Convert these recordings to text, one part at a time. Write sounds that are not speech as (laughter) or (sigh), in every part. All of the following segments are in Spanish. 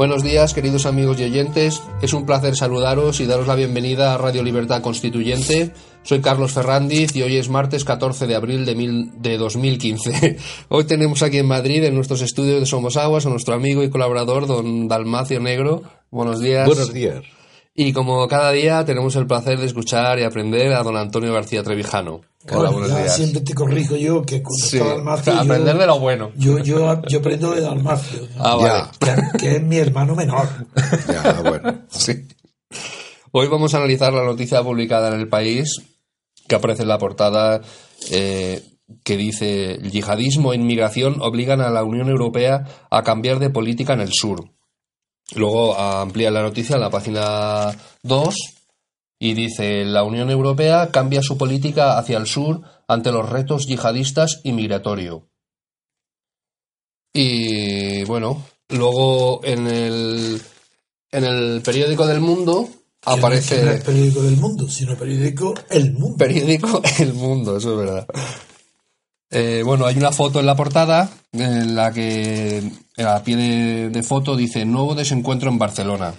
Buenos días, queridos amigos y oyentes. Es un placer saludaros y daros la bienvenida a Radio Libertad Constituyente. Soy Carlos Ferrandiz y hoy es martes 14 de abril de, mil, de 2015. (laughs) Hoy tenemos aquí en Madrid, en nuestros estudios de Somos Aguas, a nuestro amigo y colaborador, don Dalmacio Negro. Buenos días. Buenos días. Y como cada día tenemos el placer de escuchar y aprender a don Antonio García Trevijano. Hola, buenos días. Siempre te corrijo yo que cuando Sí, está Dalmacio, yo- aprender de lo bueno. Yo, yo, yo aprendo de Dalmacio, ¿no? Ah, vale. Que, que es mi hermano menor. Ya, bueno. Sí. Hoy vamos a analizar la noticia publicada en el país que aparece en la portada eh, que dice yihadismo e inmigración obligan a la Unión Europea a cambiar de política en el sur. Luego amplía la noticia en la página 2 y dice la Unión Europea cambia su política hacia el sur ante los retos yihadistas y migratorio. Y bueno, luego en el, en el periódico del Mundo Que no es aparece el periódico del mundo, sino periódico El Mundo. periódico El Mundo, eso es verdad. Eh, bueno, hay una foto en la portada en la que a pie de, de foto dice nuevo desencuentro en Barcelona.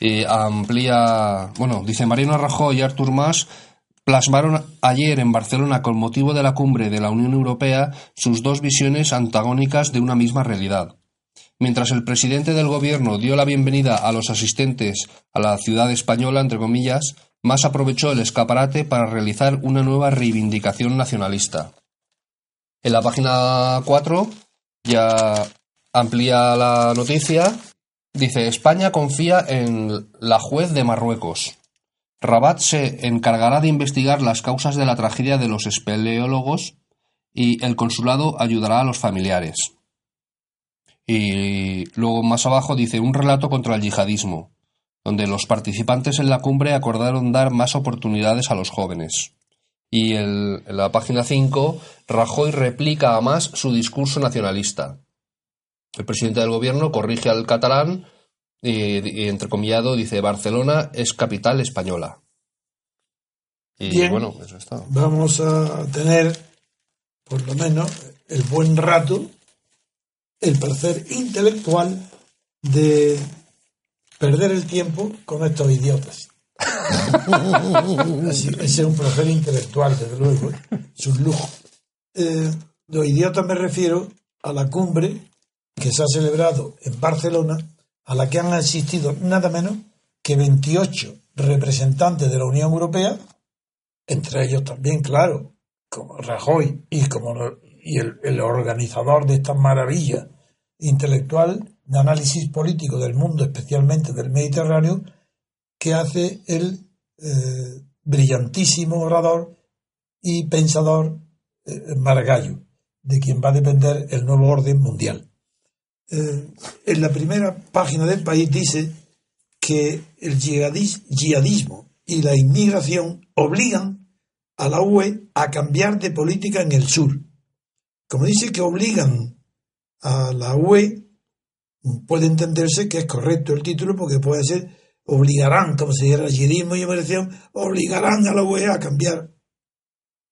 Y amplía, bueno, dice Mariano Rajoy y Artur Mas plasmaron ayer en Barcelona con motivo de la cumbre de la Unión Europea sus dos visiones antagónicas de una misma realidad. Mientras el presidente del gobierno dio la bienvenida a los asistentes a la ciudad española, entre comillas, Mas aprovechó el escaparate para realizar una nueva reivindicación nacionalista. En la página 4 ya amplía la noticia. Dice, España confía en la juez de Marruecos. Rabat se encargará de investigar las causas de la tragedia de los espeleólogos y el consulado ayudará a los familiares. Y luego más abajo dice un relato contra el yihadismo, donde los participantes en la cumbre acordaron dar más oportunidades a los jóvenes. Y el- en la página 5, Rajoy replica a más su discurso nacionalista. El presidente del gobierno corrige al catalán y, y entrecomillado dice Barcelona es capital española. Y Bien. bueno, eso está. Vamos a tener, por lo menos, el buen rato, el placer intelectual de perder el tiempo con estos idiotas. (laughs) Ese es un placer intelectual, desde luego, ¿eh? es un lujo. Eh, los idiotas me refiero a la cumbre que se ha celebrado en Barcelona, a la que han asistido nada menos que 28 representantes de la Unión Europea, entre ellos también, claro, como Rajoy y como y el organizador de esta maravilla intelectual de análisis político del mundo, especialmente del Mediterráneo, que hace el eh, brillantísimo orador y pensador eh, Margallo, de quien va a depender el nuevo orden mundial. Eh, en la primera página del país dice que el yihadis- yihadismo y la inmigración obligan a la UE a cambiar de política en el sur. Como dice que obligan a la UE, puede entenderse que es correcto el título porque puede ser obligarán, como se dijera yihadismo y inmigración, obligarán a la UE a cambiar.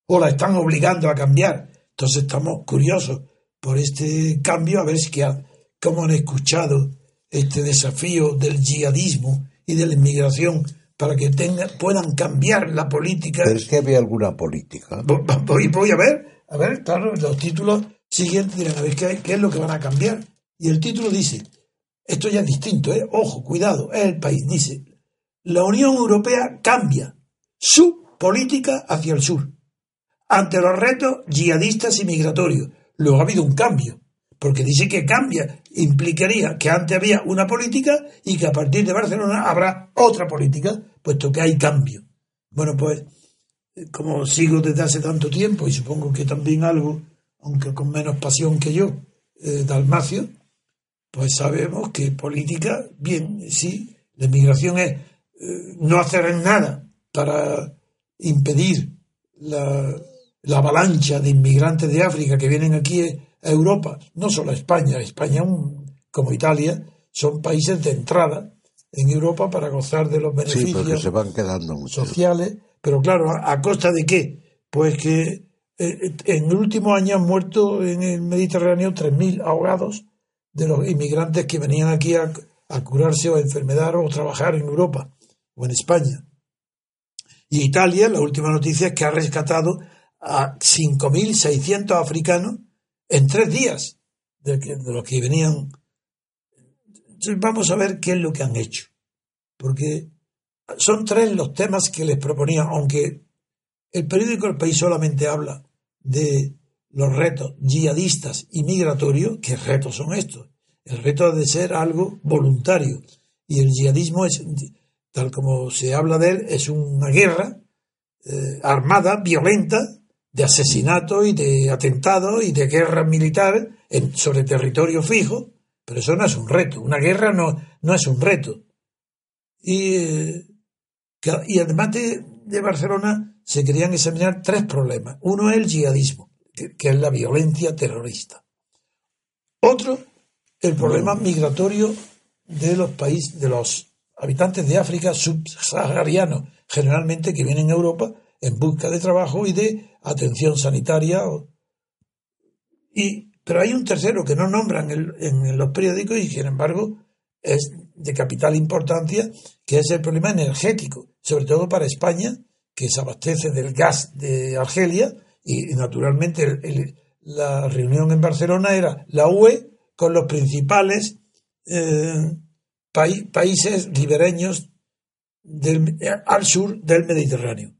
O la están obligando a cambiar. Entonces estamos curiosos por este cambio, a ver si que ha- cómo han escuchado este desafío del yihadismo y de la inmigración para que tenga, puedan cambiar la política Pero es que había alguna política. Vo- vo- Voy, voy a ver, a ver, claro, los títulos siguientes dirán, a ver qué, qué es lo que van a cambiar. Y el título dice, esto ya es distinto, ¿eh? ojo, cuidado, es el país, dice, la Unión Europea cambia su política hacia el sur, ante los retos yihadistas y migratorios. Luego ha habido un cambio, porque dice que cambia, implicaría que antes había una política y que a partir de Barcelona habrá otra política, puesto que hay cambio. Bueno, pues como sigo desde hace tanto tiempo y supongo que también algo, aunque con menos pasión que yo, eh, Dalmacio, pues sabemos que política, bien, sí, la inmigración es eh, no hacer nada para impedir la, la avalancha de inmigrantes de África que vienen aquí a Europa, no solo a España, España un- como Italia, son países de entrada en Europa para gozar de los beneficios se van quedando sociales, pero claro, ¿a, a costa de qué? Pues que eh, en el último año han muerto en el Mediterráneo 3.000 ahogados de los inmigrantes que venían aquí a, a curarse o a enfermedad o trabajar en Europa o en España. Y Italia, la última noticia es que ha rescatado a 5.600 africanos en tres días de, de los que venían. Entonces vamos a ver qué es lo que han hecho. Porque son tres los temas que les proponían, aunque el periódico El País solamente habla de los retos yihadistas y migratorios, ¿qué retos son estos? El reto ha de ser algo voluntario. Y el yihadismo es, tal como se habla de él, es una guerra eh, armada, violenta, de asesinato y de atentado y de guerra militar sobre territorio fijo, pero eso no es un reto. Una guerra no, no es un reto. Y, eh, además de, Barcelona se querían examinar tres problemas. Uno es el yihadismo, que, es la violencia terrorista. Otro, el problema migratorio de los países, de los habitantes de África subsaharianos, generalmente que vienen a Europa en busca de trabajo y de atención sanitaria. Y, pero hay un tercero que no nombran en, los periódicos y, sin embargo, es de capital importancia, que es el problema energético, sobre todo para España, que se abastece del gas de Argelia y, naturalmente, la reunión en Barcelona era la UE con los principales eh, países ribereños del, al sur del Mediterráneo.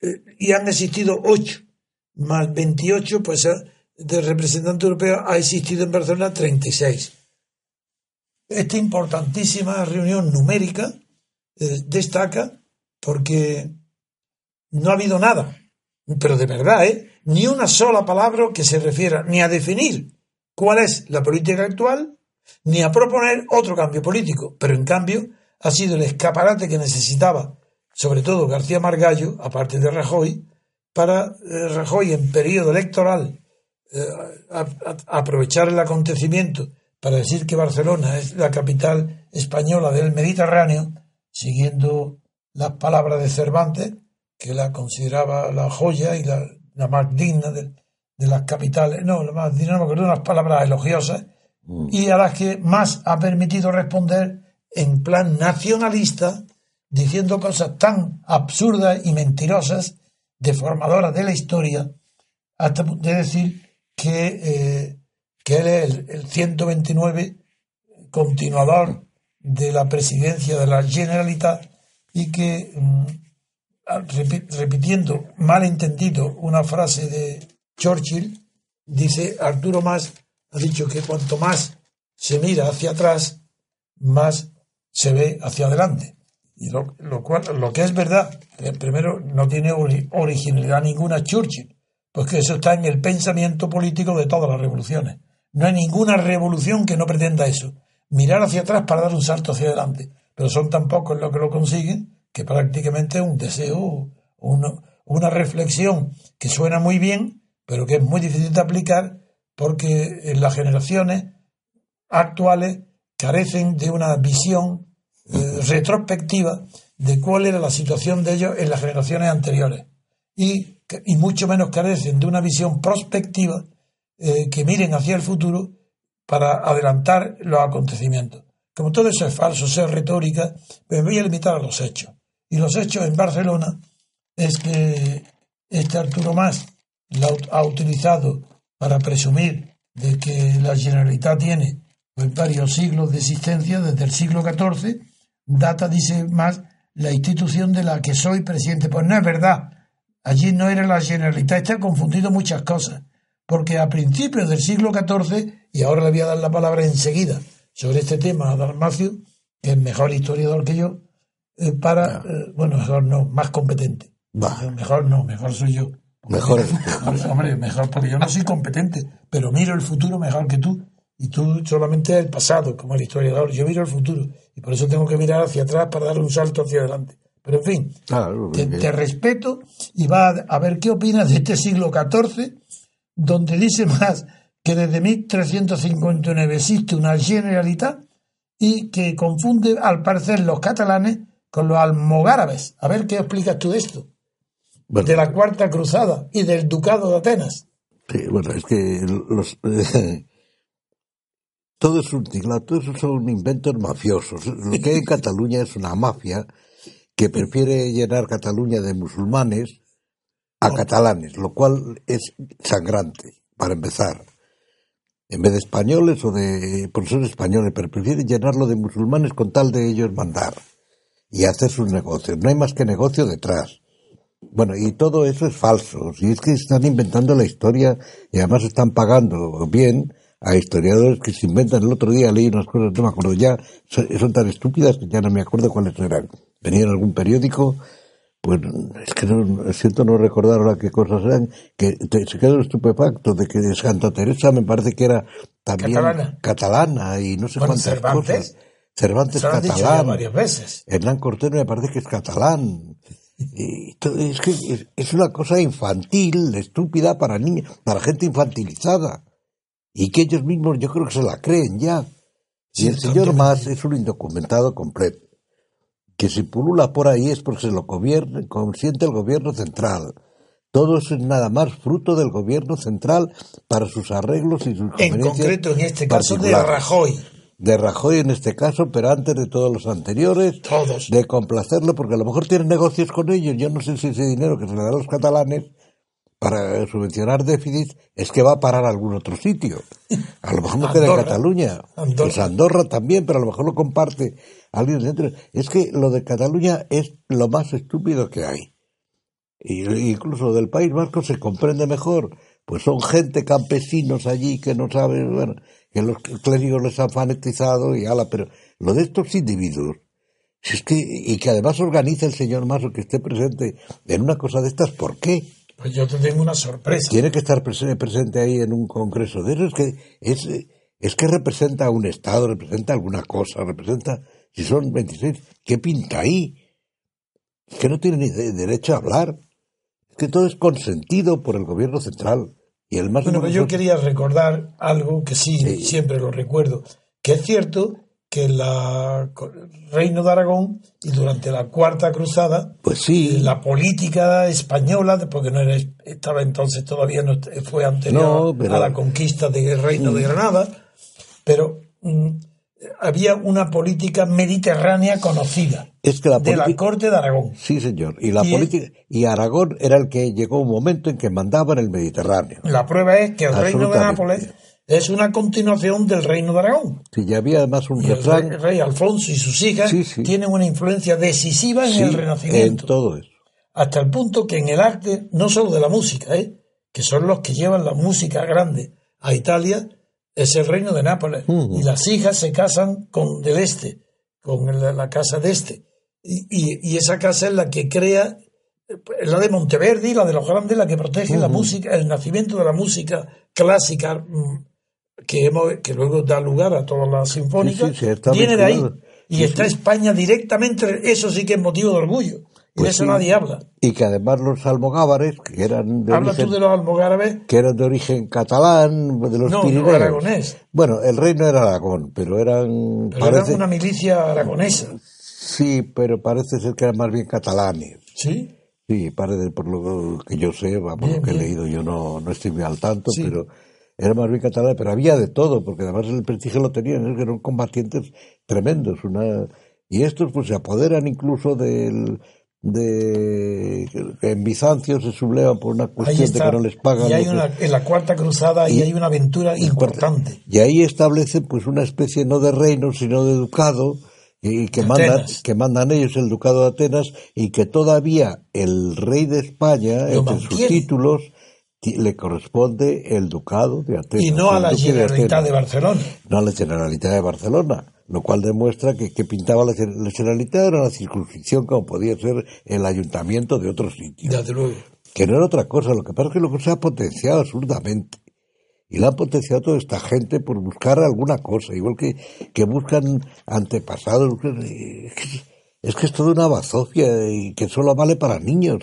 Eh, y han existido ocho, más 28, pues eh, de representante europeo ha existido en Barcelona 36. Esta importantísima reunión numérica eh, destaca porque no ha habido nada, pero de verdad, ¿eh? ni una sola palabra que se refiera ni a definir cuál es la política actual, ni a proponer otro cambio político, pero en cambio ha sido el escaparate que necesitaba sobre todo García Margallo, aparte de Rajoy, para eh, Rajoy en periodo electoral eh, aprovechar el acontecimiento para decir que Barcelona es la capital española del Mediterráneo, siguiendo las palabras de Cervantes, que la consideraba la joya y la, más digna de, las capitales, no, la más digna, no, unas palabras elogiosas, mm. y a las que más ha permitido responder en plan nacionalista diciendo cosas tan absurdas y mentirosas, deformadoras de la historia, hasta de decir que, eh, que él es el, 129 continuador de la presidencia de la Generalitat y que, mm, repitiendo mal entendido una frase de Churchill, dice Arturo Más, ha dicho que cuanto más se mira hacia atrás, más se ve hacia adelante. Y lo, cual, lo que es verdad, primero, no tiene originalidad ninguna Churchill, porque eso está en el pensamiento político de todas las revoluciones. No hay ninguna revolución que no pretenda eso. Mirar hacia atrás para dar un salto hacia adelante. Pero son tan pocos los que lo consiguen que prácticamente es un deseo, una, reflexión que suena muy bien, pero que es muy difícil de aplicar porque en las generaciones actuales carecen de una visión eh, retrospectiva de cuál era la situación de ellos en las generaciones anteriores y, y mucho menos carecen de una visión prospectiva eh, que miren hacia el futuro para adelantar los acontecimientos. Como todo eso es falso, eso es retórica, me voy a limitar a los hechos. Y los hechos en Barcelona es que este Arturo Más la ha utilizado para presumir de que la Generalitat tiene pues, varios siglos de existencia desde el siglo XIV data, dice más, la institución de la que soy presidente. Pues no es verdad. Allí no era la Generalitat, está confundido muchas cosas. Porque a principios del siglo XIV, y ahora le voy a dar la palabra enseguida sobre este tema a Dalmacio, que es mejor historiador que yo, eh, para, eh, bueno, mejor no, más competente. Mejor no, mejor soy yo. Mejor. (laughs) Hombre, mejor, porque yo no soy competente, pero miro el futuro mejor que tú. Y tú solamente el pasado, como el historiador. Yo miro el futuro. Y por eso tengo que mirar hacia atrás para dar un salto hacia adelante. Pero en fin, te, respeto y va a, ver qué opinas de este siglo XIV, donde dice más que desde 1359 existe una generalidad y que confunde al parecer los catalanes con los almogárabes. A ver qué explicas tú de esto. De la Cuarta Cruzada y del Ducado de Atenas. Sí, bueno, es que los, (laughs) Todo es un tinglado, todo eso son inventos mafiosos. Lo que hay en Cataluña es una mafia que prefiere llenar Cataluña de musulmanes a catalanes, lo cual es sangrante, para empezar. En vez de españoles o de profesores españoles, pero prefieren llenarlo de musulmanes con tal de ellos mandar y hacer sus negocios. No hay más que negocio detrás. Bueno, y todo eso es falso. Si es que están inventando la historia y además están pagando bien a historiadores que se inventan. El otro día leí unas cosas, no me acuerdo ya, son, son tan estúpidas que ya no me acuerdo cuáles eran. Venía en algún periódico, pues es que no, siento no recordar ahora qué cosas eran, que te- se quedó estupefacto de que Santa Teresa me parece que era también Catalana. catalana y no sé Bueno, cuántas Cervantes. cosas. Cervantes catalán. varias veces. Hernán Cortés me parece que es catalán. Y es que es, una cosa infantil, estúpida para niños, para gente infantilizada. Y que ellos mismos yo creo que se la creen ya. Y el señor. Mas es un indocumentado completo. Que si pulula por ahí es porque se lo gobierne, consiente el gobierno central. Todo eso es nada más fruto del gobierno central para sus arreglos y sus En concreto, en este caso, de Rajoy. De Rajoy en este caso, pero antes de todos los anteriores, Todos. de complacerlo, porque a lo mejor tienen negocios con ellos. Yo no sé si ese dinero que se le da a los catalanes para subvencionar déficit es que va a parar a algún otro sitio. (laughs) A lo mejor no queda en. Cataluña. Andorra. Pues Andorra también, pero a lo mejor lo comparte alguien dentro. Es que lo de Cataluña es lo más estúpido que hay. Y incluso del País Vasco se comprende mejor. Pues son gente, campesinos allí que no saben, bueno, que los clérigos les han fanatizado y ala, pero lo de estos individuos, si es que, y que además organiza el señor Maso que esté presente en una cosa de estas, ¿por qué? Pues yo te tengo una sorpresa. Tiene que estar prese- presente ahí en un congreso de eso, es que, es, es que representa a un Estado, representa alguna cosa, representa, si son 26, ¿qué pinta ahí? Es que no tiene ni de- derecho a hablar. Es que todo es consentido por el gobierno central. Y el más Bueno, pues yo quería recordar algo que sí, Sí. siempre lo recuerdo, que es cierto que la co- Reino de Aragón y durante la Cuarta Cruzada Pues sí, la política española, porque no era, estaba entonces todavía no fue anterior No, pero- a la conquista del Reino de Granada, pero mm, había una política mediterránea conocida es que la de la corte de Aragón. Sí, señor. Y la Y- política... Y Aragón era el que llegó un momento en que mandaba en el Mediterráneo. La prueba es que el Reino de. Nápoles es una continuación del Reino de Aragón. Si ya había además un Y el refrán rey, rey Alfonso y sus hijas Sí, sí. tienen una influencia decisiva en sí, el en Renacimiento. todo eso. hasta el punto que en el arte, no solo de la música, ¿eh? que son los que llevan la música grande a Italia, es el reino de Nápoles. Y las hijas se casan con del este, con la, la casa de este. Y, y- y esa casa es la que crea, eh, la de Monteverdi, la de los grandes, la que protege la música, el nacimiento de la música clásica, mm, que, hemos, que luego da lugar a todas las sinfónicas, Sí, sí, viene de ahí. Y Sí, está. España directamente, eso sí que es motivo de orgullo. Pues de eso sí. nadie habla. Y que además los almogávares, que eran de Habla origen, tú de los almogárabes, que eran de origen catalán, de los No, no, Pirineos. aragonés. Bueno, el reino era Aragón, pero eran... pero parece- eran una milicia aragonesa. Sí, pero parece ser que eran más bien catalanes. ¿Sí? Sí, parece por lo que yo sé, por Bien, lo que he leído, yo no, no estoy muy al tanto, Sí. pero era más bien catalán, pero había de todo, porque además el prestigio lo tenían, es que eran combatientes tremendos, una y estos pues se apoderan incluso del de en Bizancio se sublevan por una cuestión de que no les pagan y hay una, en la cuarta cruzada y Y- hay una aventura importante. y ahí establecen pues una especie no de reino sino de ducado y que mandan Atenas. que mandan ellos el ducado de Atenas y que todavía el rey de España entre sus títulos le corresponde el ducado de Atenas Y no a la de Generalitat Atenas. de Barcelona. no a la Generalitat de Barcelona lo cual demuestra que, que pintaba la, la Generalitat era una circunscripción como podía ser el ayuntamiento de otro sitio Desde luego. que no era otra cosa, lo que pasa es que lo que se ha potenciado absurdamente. Y la han potenciado toda esta gente por buscar alguna cosa, igual que, que buscan antepasados. Es que, es toda una bazofia y que solo vale para niños.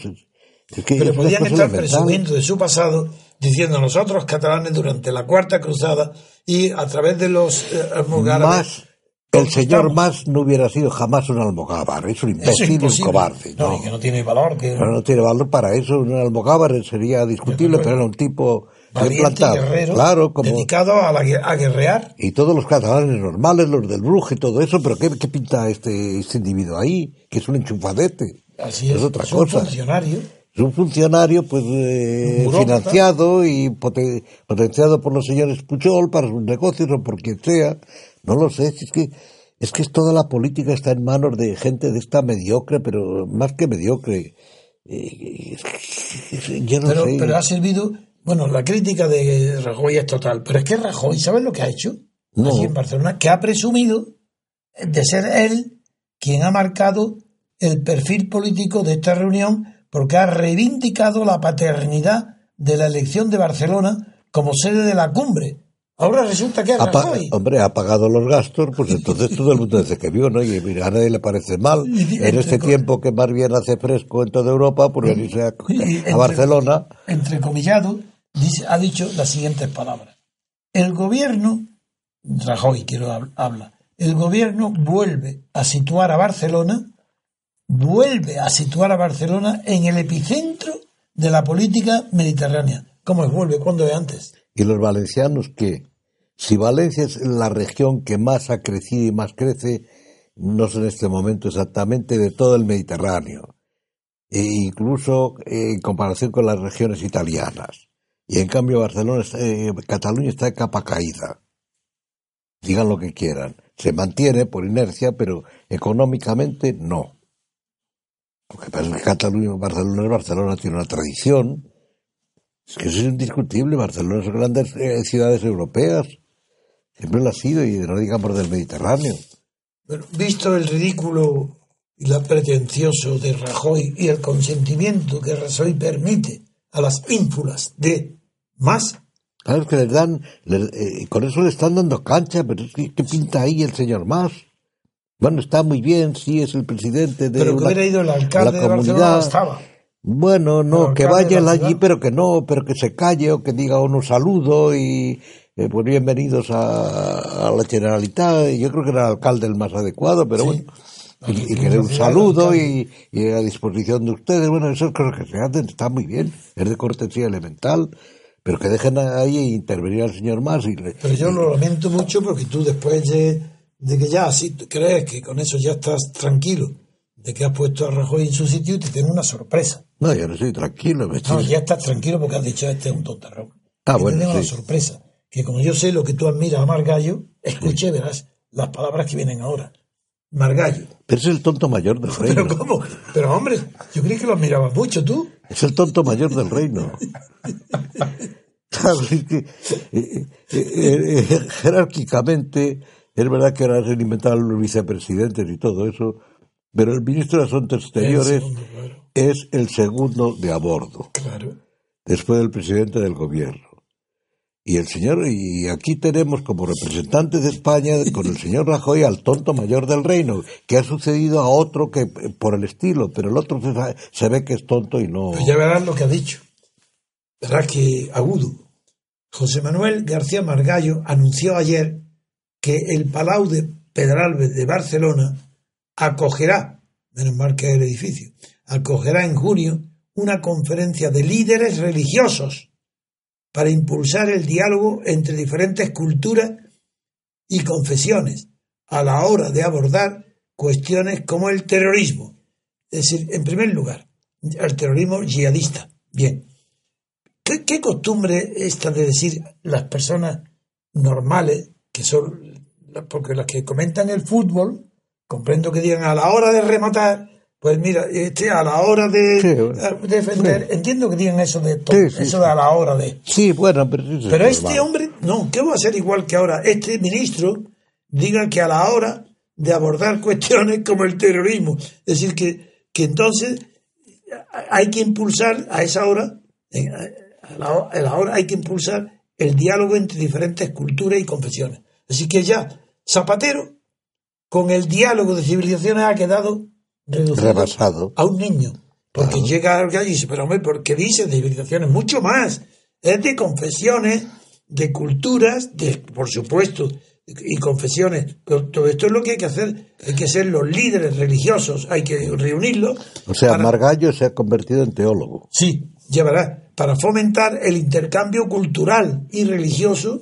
Es, que Pero podían estar presumiendo de su pasado, diciendo nosotros catalanes durante la cuarta cruzada y a través de los eh, Más, el señor. Más no hubiera sido jamás un almogávar, es un es imbécil un cobarde. No, ¿no? y que no tiene valor. Que... No tiene valor para eso, un almogávar sería discutible, pero era un tipo valiente y plantado. guerrero, Claro, como- dedicado a, la a guerrear. Y todos los catalanes normales, los del Brujo y todo eso, pero ¿qué, qué pinta este, este individuo ahí? Que es un enchufadete. Así es, Es otra es un funcionario. Es un funcionario pues eh, financiado y poten- potenciado por los señores Puchol para sus negocios o por quien sea. No lo sé, es que es que toda la política está en manos de gente de esta mediocre, pero más que mediocre. eh, yo no Pero, sé. pero ha servido. Bueno, la crítica de Rajoy es total. Pero es que Rajoy, ¿sabes lo que ha hecho? No. Allí en Barcelona, que ha presumido de ser él quien ha marcado el perfil político de esta reunión porque ha reivindicado la paternidad de la elección de Barcelona como sede de la cumbre. Ahora resulta que Ha pa- Rajoy. hombre, ha pagado los gastos, pues entonces todo el mundo dice que vio, ¿no? Y mira, a nadie le parece mal. En este tiempo que más bien hace fresco en toda Europa, pues venirse a, a Barcelona. entrecomillado, dice, ha dicho las siguientes palabras. El gobierno, Rajoy quiero hab- habla, el gobierno vuelve a situar a Barcelona, vuelve a situar a Barcelona en el epicentro de la política mediterránea. ¿Cómo es vuelve? ¿Cuándo es antes? Y los valencianos que, si Valencia es la región que más ha crecido y más crece, no sé en este momento exactamente de todo el Mediterráneo, e incluso eh, en comparación con las regiones italianas. Y en cambio Barcelona, eh, Cataluña está de capa caída. Digan lo que quieran. Se mantiene por inercia, pero económicamente no. Lo que pasa es que Cataluña, Barcelona es Barcelona, tiene una tradición, es que eso es indiscutible. Barcelona son grandes eh, ciudades europeas. Siempre lo ha sido, y no digamos del Mediterráneo. Bueno, visto el ridículo y la pretencioso de Rajoy y el consentimiento que Rajoy permite a las ínfulas de más, Claro, es que les dan, les- eh, con eso le están dando cancha, pero es que, ¿qué pinta ahí el señor más? Bueno, está muy bien, sí, es el presidente de pero que una- hubiera ido el la alcalde de Barcelona no comunidad. estaba. Bueno, no, que alcalde vaya allí, pero que no, pero que se calle o que diga unos saludos y eh, pues bienvenidos a, a la Generalitat. Yo creo que era el alcalde el más adecuado, pero Sí. bueno. Y, y que dé un saludo y a disposición de ustedes. Bueno, esas cosas que se hacen está muy bien, es de cortesía elemental, pero que dejen ahí intervenir al señor más y le- Pero yo lo lamento mucho porque tú después de, de que ya así tú crees que con eso ya estás tranquilo, de que has puesto a Rajoy en su sitio y te tengo una sorpresa. No, yo no estoy tranquilo. Me No, estoy- ya estás tranquilo porque has dicho este es un tontarrón. Ah, Y bueno, te tengo sí. una sorpresa. Que como yo sé lo que tú admiras a Margallo, escuche, verás las palabras que vienen ahora. Margallo. Pero es el tonto mayor del (laughs) reino. Pero ¿cómo? Pero hombre, yo creí que lo admirabas mucho tú. Es el tonto mayor del reino. (laughs) (laughs) Eh, eh, eh, jerárquicamente, es verdad que ahora se han inventado los vicepresidentes y todo eso, pero el ministro de Asuntos Exteriores El segundo, claro. es el segundo de a bordo, Claro. después del presidente del gobierno. Y el señor, y aquí tenemos como representante de España con el señor Rajoy al tonto mayor del reino, que ha sucedido a otro que eh, por el estilo, pero el otro se, se ve que es tonto y no. Ya verás lo que ha dicho. Verás que agudo. José Manuel García Margallo anunció ayer que el Palau de Pedralbes de Barcelona acogerá, menos mal que el edificio, acogerá en junio una conferencia de líderes religiosos para impulsar el diálogo entre diferentes culturas y confesiones a la hora de abordar cuestiones como el terrorismo. Es decir, en primer lugar, el terrorismo yihadista. Bien. ¿Qué, qué costumbre esta de decir las personas normales, que son, porque las que comentan el fútbol, comprendo que digan a la hora de rematar, pues mira, este a la hora de Sí, defender, entiendo que digan eso de to- Sí, sí, eso de a la hora de. Sí, bueno, pero, es Pero este normal. hombre, no, ¿qué va a ser igual que ahora? Este ministro diga que a la hora de abordar (laughs) cuestiones como el terrorismo, es decir, que, que entonces hay que impulsar a esa hora, a la, a la hora hay que impulsar el diálogo entre diferentes culturas y confesiones. Así que ya Zapatero, con el diálogo de civilizaciones, ha quedado reducido Rebasado. a un niño. Porque llega alguien y dice, pero hombre, ¿por qué dice de civilizaciones? Mucho más. Es de confesiones, de culturas, de, por supuesto, y confesiones. Pero todo esto es lo que hay que hacer. Hay que ser los líderes religiosos, hay que reunirlos. O sea, para- Margallo se ha convertido en teólogo. Sí, verás. para fomentar el intercambio cultural y religioso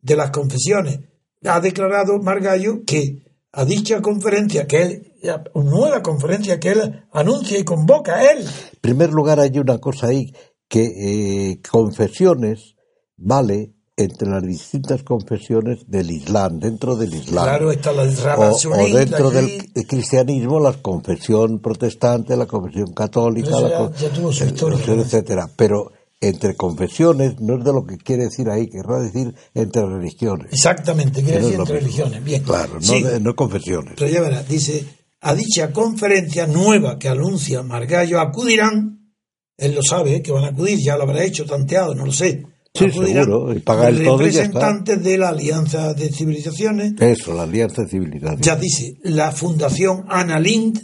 de las confesiones. Ha declarado Margallo que a dicha conferencia que él, nueva conferencia que él anuncia y convoca a él. En primer lugar, hay una cosa ahí, que eh, confesiones vale entre las distintas confesiones del Islam, dentro del Islam. Claro, está la o, o dentro del cristianismo, la confesión protestante, la confesión católica, la etcétera. Pero entre confesiones no es de lo que quiere decir ahí, querrá decir entre religiones. Exactamente, quiere decir entre mismo. religiones. Bien. Claro, no, de- no confesiones. pero ya verás, dice, a dicha conferencia nueva que anuncia Margallo acudirán, él lo sabe, ¿eh? que van a acudir, ya lo habrá hecho, tanteado, no lo sé. Sí, seguro, y paga el todo y ya está. representantes de la Alianza de Civilizaciones, Eso, la alianza civilizaria. ya dice, la Fundación Ana Lind,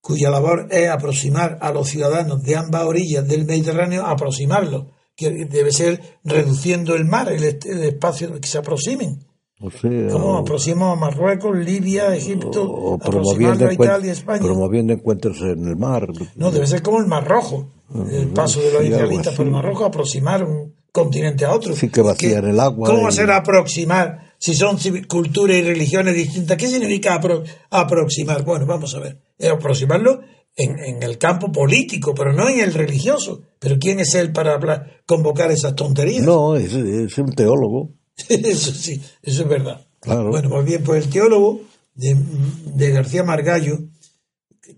cuya labor es aproximar a los ciudadanos de ambas orillas del Mediterráneo, aproximarlos, que debe ser reduciendo el mar, el, el espacio que se aproximen. O sea, ¿Cómo aproximamos a Marruecos, Libia, Egipto, o promoviendo, a Italia, España? promoviendo encuentros en el mar. No, debe ser como el Mar Rojo, el paso de los sí, israelitas por el. Mar Rojo, aproximar un continente a otro. Sí, que vacían el agua ¿Cómo va a y- ser aproximar si son culturas y religiones distintas? ¿Qué significa apro- aproximar? Bueno, vamos a ver. Aproximarlo en, en el campo político, pero no en el religioso. ¿Pero quién es él para hablar- convocar esas tonterías? No, es, es un teólogo. (laughs) eso sí, eso es verdad. Claro. Bueno, pues bien, pues el teólogo de, de García Margallo,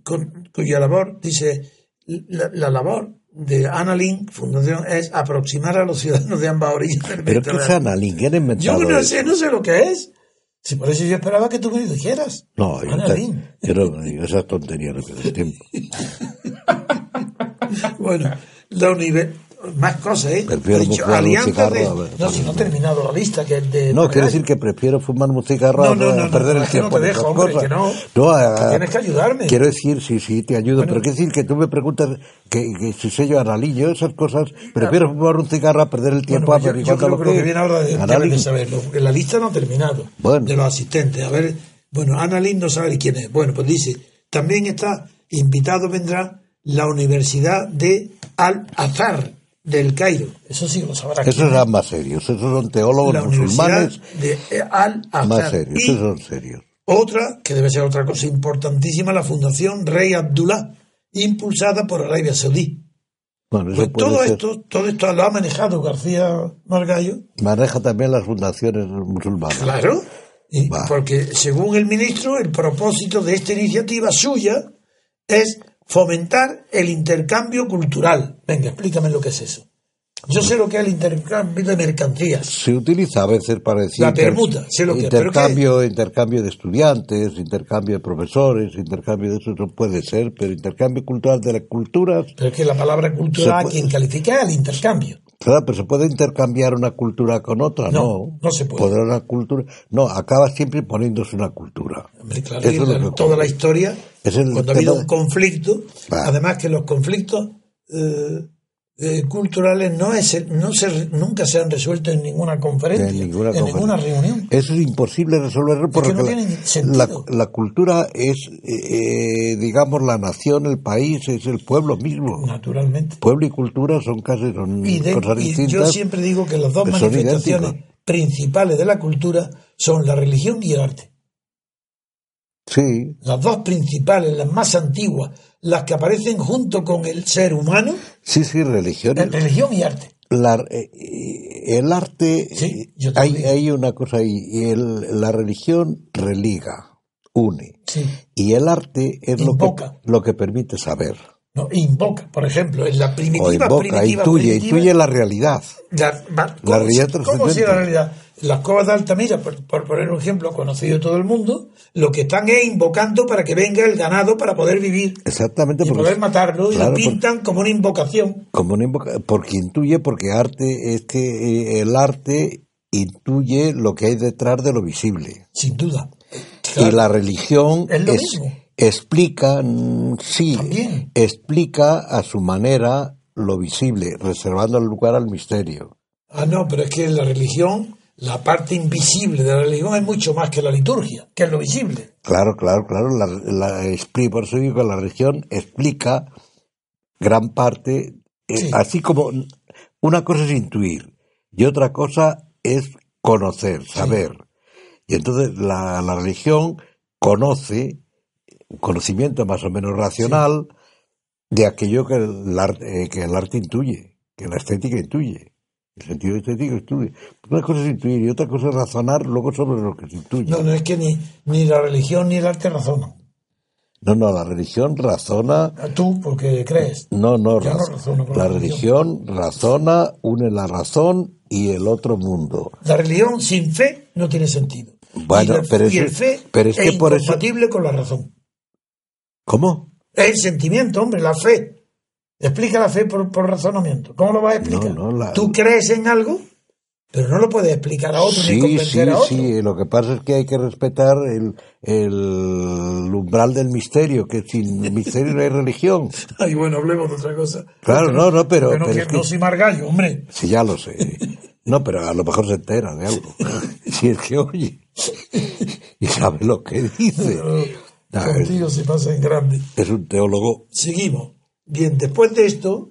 con- cuya labor, dice, la, la labor de Ana Link, Fundación, es aproximar a los ciudadanos de ambas orillas del Pero ¿qué es. Analing? ¿Quién ha Yo inventado no sé, no sé lo que es. Si por eso yo esperaba que tú me lo dijeras. No, yo, Ana te- Link. yo no me digo esas tonterías no tiempo. (laughs) Bueno, la más cosas, ¿eh? Prefiero dicho, fumar un cigarro, de- a ver, No, si no he terminado la lista, que es de. No, quiero decir que prefiero fumar un cigarro No, no, a no, no, perder no, el que no tiempo. te dejo, hombre, que no. No, a- Que tienes que ayudarme. Quiero decir, sí, sí, te ayudo, Bueno. pero quiero decir que tú me preguntas que, que si sé yo analillo esas cosas, prefiero fumar un cigarro a perder el tiempo Bueno, pues yo, yo creo que lo que viene ahora de, de saberlo, porque la lista no ha terminado Bueno. de los asistentes. A ver, bueno, Ana Lind no sabe quién es. Bueno, pues dice, también está invitado vendrá la Universidad de Al-Azhar del Cairo. Eso sí lo sabrá. Esos eran más serios, esos son teólogos la musulmanes de Al-Azhar. más serios, Y esos son serios. otra, que debe ser otra cosa importantísima, la Fundación Rey Abdullah, impulsada por Arabia Saudí. Bueno, Pues todo ser. esto, todo esto lo ha manejado García Margallo Maneja también las fundaciones musulmanas. Claro, y- porque según el ministro, el propósito de esta iniciativa suya es fomentar el intercambio cultural. Venga, explícame lo que es eso. Yo sé lo que es el intercambio de mercancías. Se utiliza a veces para decir La permuta, sé lo que es, pero intercambio, intercambio de estudiantes, intercambio de profesores, intercambio de eso no puede ser, pero intercambio cultural de las culturas, Pero es que la palabra cultural, Se puede- quien califica es el intercambio. Claro, pero se puede intercambiar una cultura con otra, No, no, no se puede. Podrá una cultura, no, acaba siempre poniéndose una cultura. Hombre, claro, Eso es lo que toda la historia, Es el cuando ha habido un conflicto, además que los conflictos eh, eh, culturales no es, no se, nunca se han resuelto en ninguna conferencia, En ninguna en conferencia. ninguna reunión. Eso es imposible resolverlo porque no la- la, sentido. la cultura es, eh, eh, digamos, la nación, el país, es el pueblo mismo. Naturalmente. Pueblo y cultura son casi son Y, de- cosas y distintas. yo siempre digo que las dos manifestaciones idénticos. principales de la cultura son la religión y el arte. Sí, Las dos principales, las más antiguas, las que aparecen junto con el ser humano, sí, sí, religión. es religión y arte. La- eh, eh, el arte, Sí, eh, yo hay, hay una cosa ahí, el- la religión religa, une, Sí. y el arte es lo que, lo que permite saber. ¿no? Invoca, por ejemplo, en la primitiva, O invoca, primitiva, intuye, primitiva, intuye la realidad. la- va- La ¿cómo, realidad ¿Cómo si la realidad? Las cuevas de Altamira, por, por poner un ejemplo conocido de todo el mundo, lo que están es invocando para que venga el ganado para poder vivir Exactamente, y porque- poder matarlo y lo pintan como una invocación. como una invoca- porque intuye, porque arte es que eh, el arte intuye lo que hay detrás de lo visible. Sin duda. Y la religión Es lo es- mismo. explica, mm, sí, También. explica a su manera lo visible, reservando el lugar al misterio. Ah, no, pero es que la religión, la parte invisible de la religión es mucho más que la liturgia, que es lo visible. Claro, claro, claro. La, la, por eso digo que la religión explica gran parte eh, Sí. así como una cosa es intuir y otra cosa es conocer, saber. Y entonces la, la religión conoce, un conocimiento más o menos racional de aquello que el, arte, eh, que el arte intuye, que la estética intuye. El sentido estético intuye. Una cosa es intuir y otra cosa es razonar luego sobre lo que se intuye. No, no es que ni, ni la religión ni el arte razonan. No, no, la religión razona. Tú, porque crees. No, no, Yo no raz- razono con la la religión razona, une la razón y el otro mundo. La religión sin fe no tiene sentido. Bueno, y, la- pero y eso- el fe pero es que por eso- incompatible con la razón. ¿Cómo? Es el sentimiento, hombre, la fe. Explica la fe por, por razonamiento. ¿Cómo lo vas a explicar? No, no, la- Tú crees en algo, pero no lo puedes explicar a otro ni Sí, sí, convencer a otro. sí. Lo que pasa es que hay que respetar el, el umbral del misterio, que sin misterio no hay religión. (laughs) Ay, bueno, hablemos de otra cosa. Claro, Porque no, no, pero- porque no, pero es que- no soy margallo, hombre. Sí, ya lo sé. No, pero a lo mejor se entera de algo. (laughs) Si es que oye. Y sabe lo que dice. No, es, Contigo se pasa en grande. es un teólogo. Seguimos. Bien, después de esto,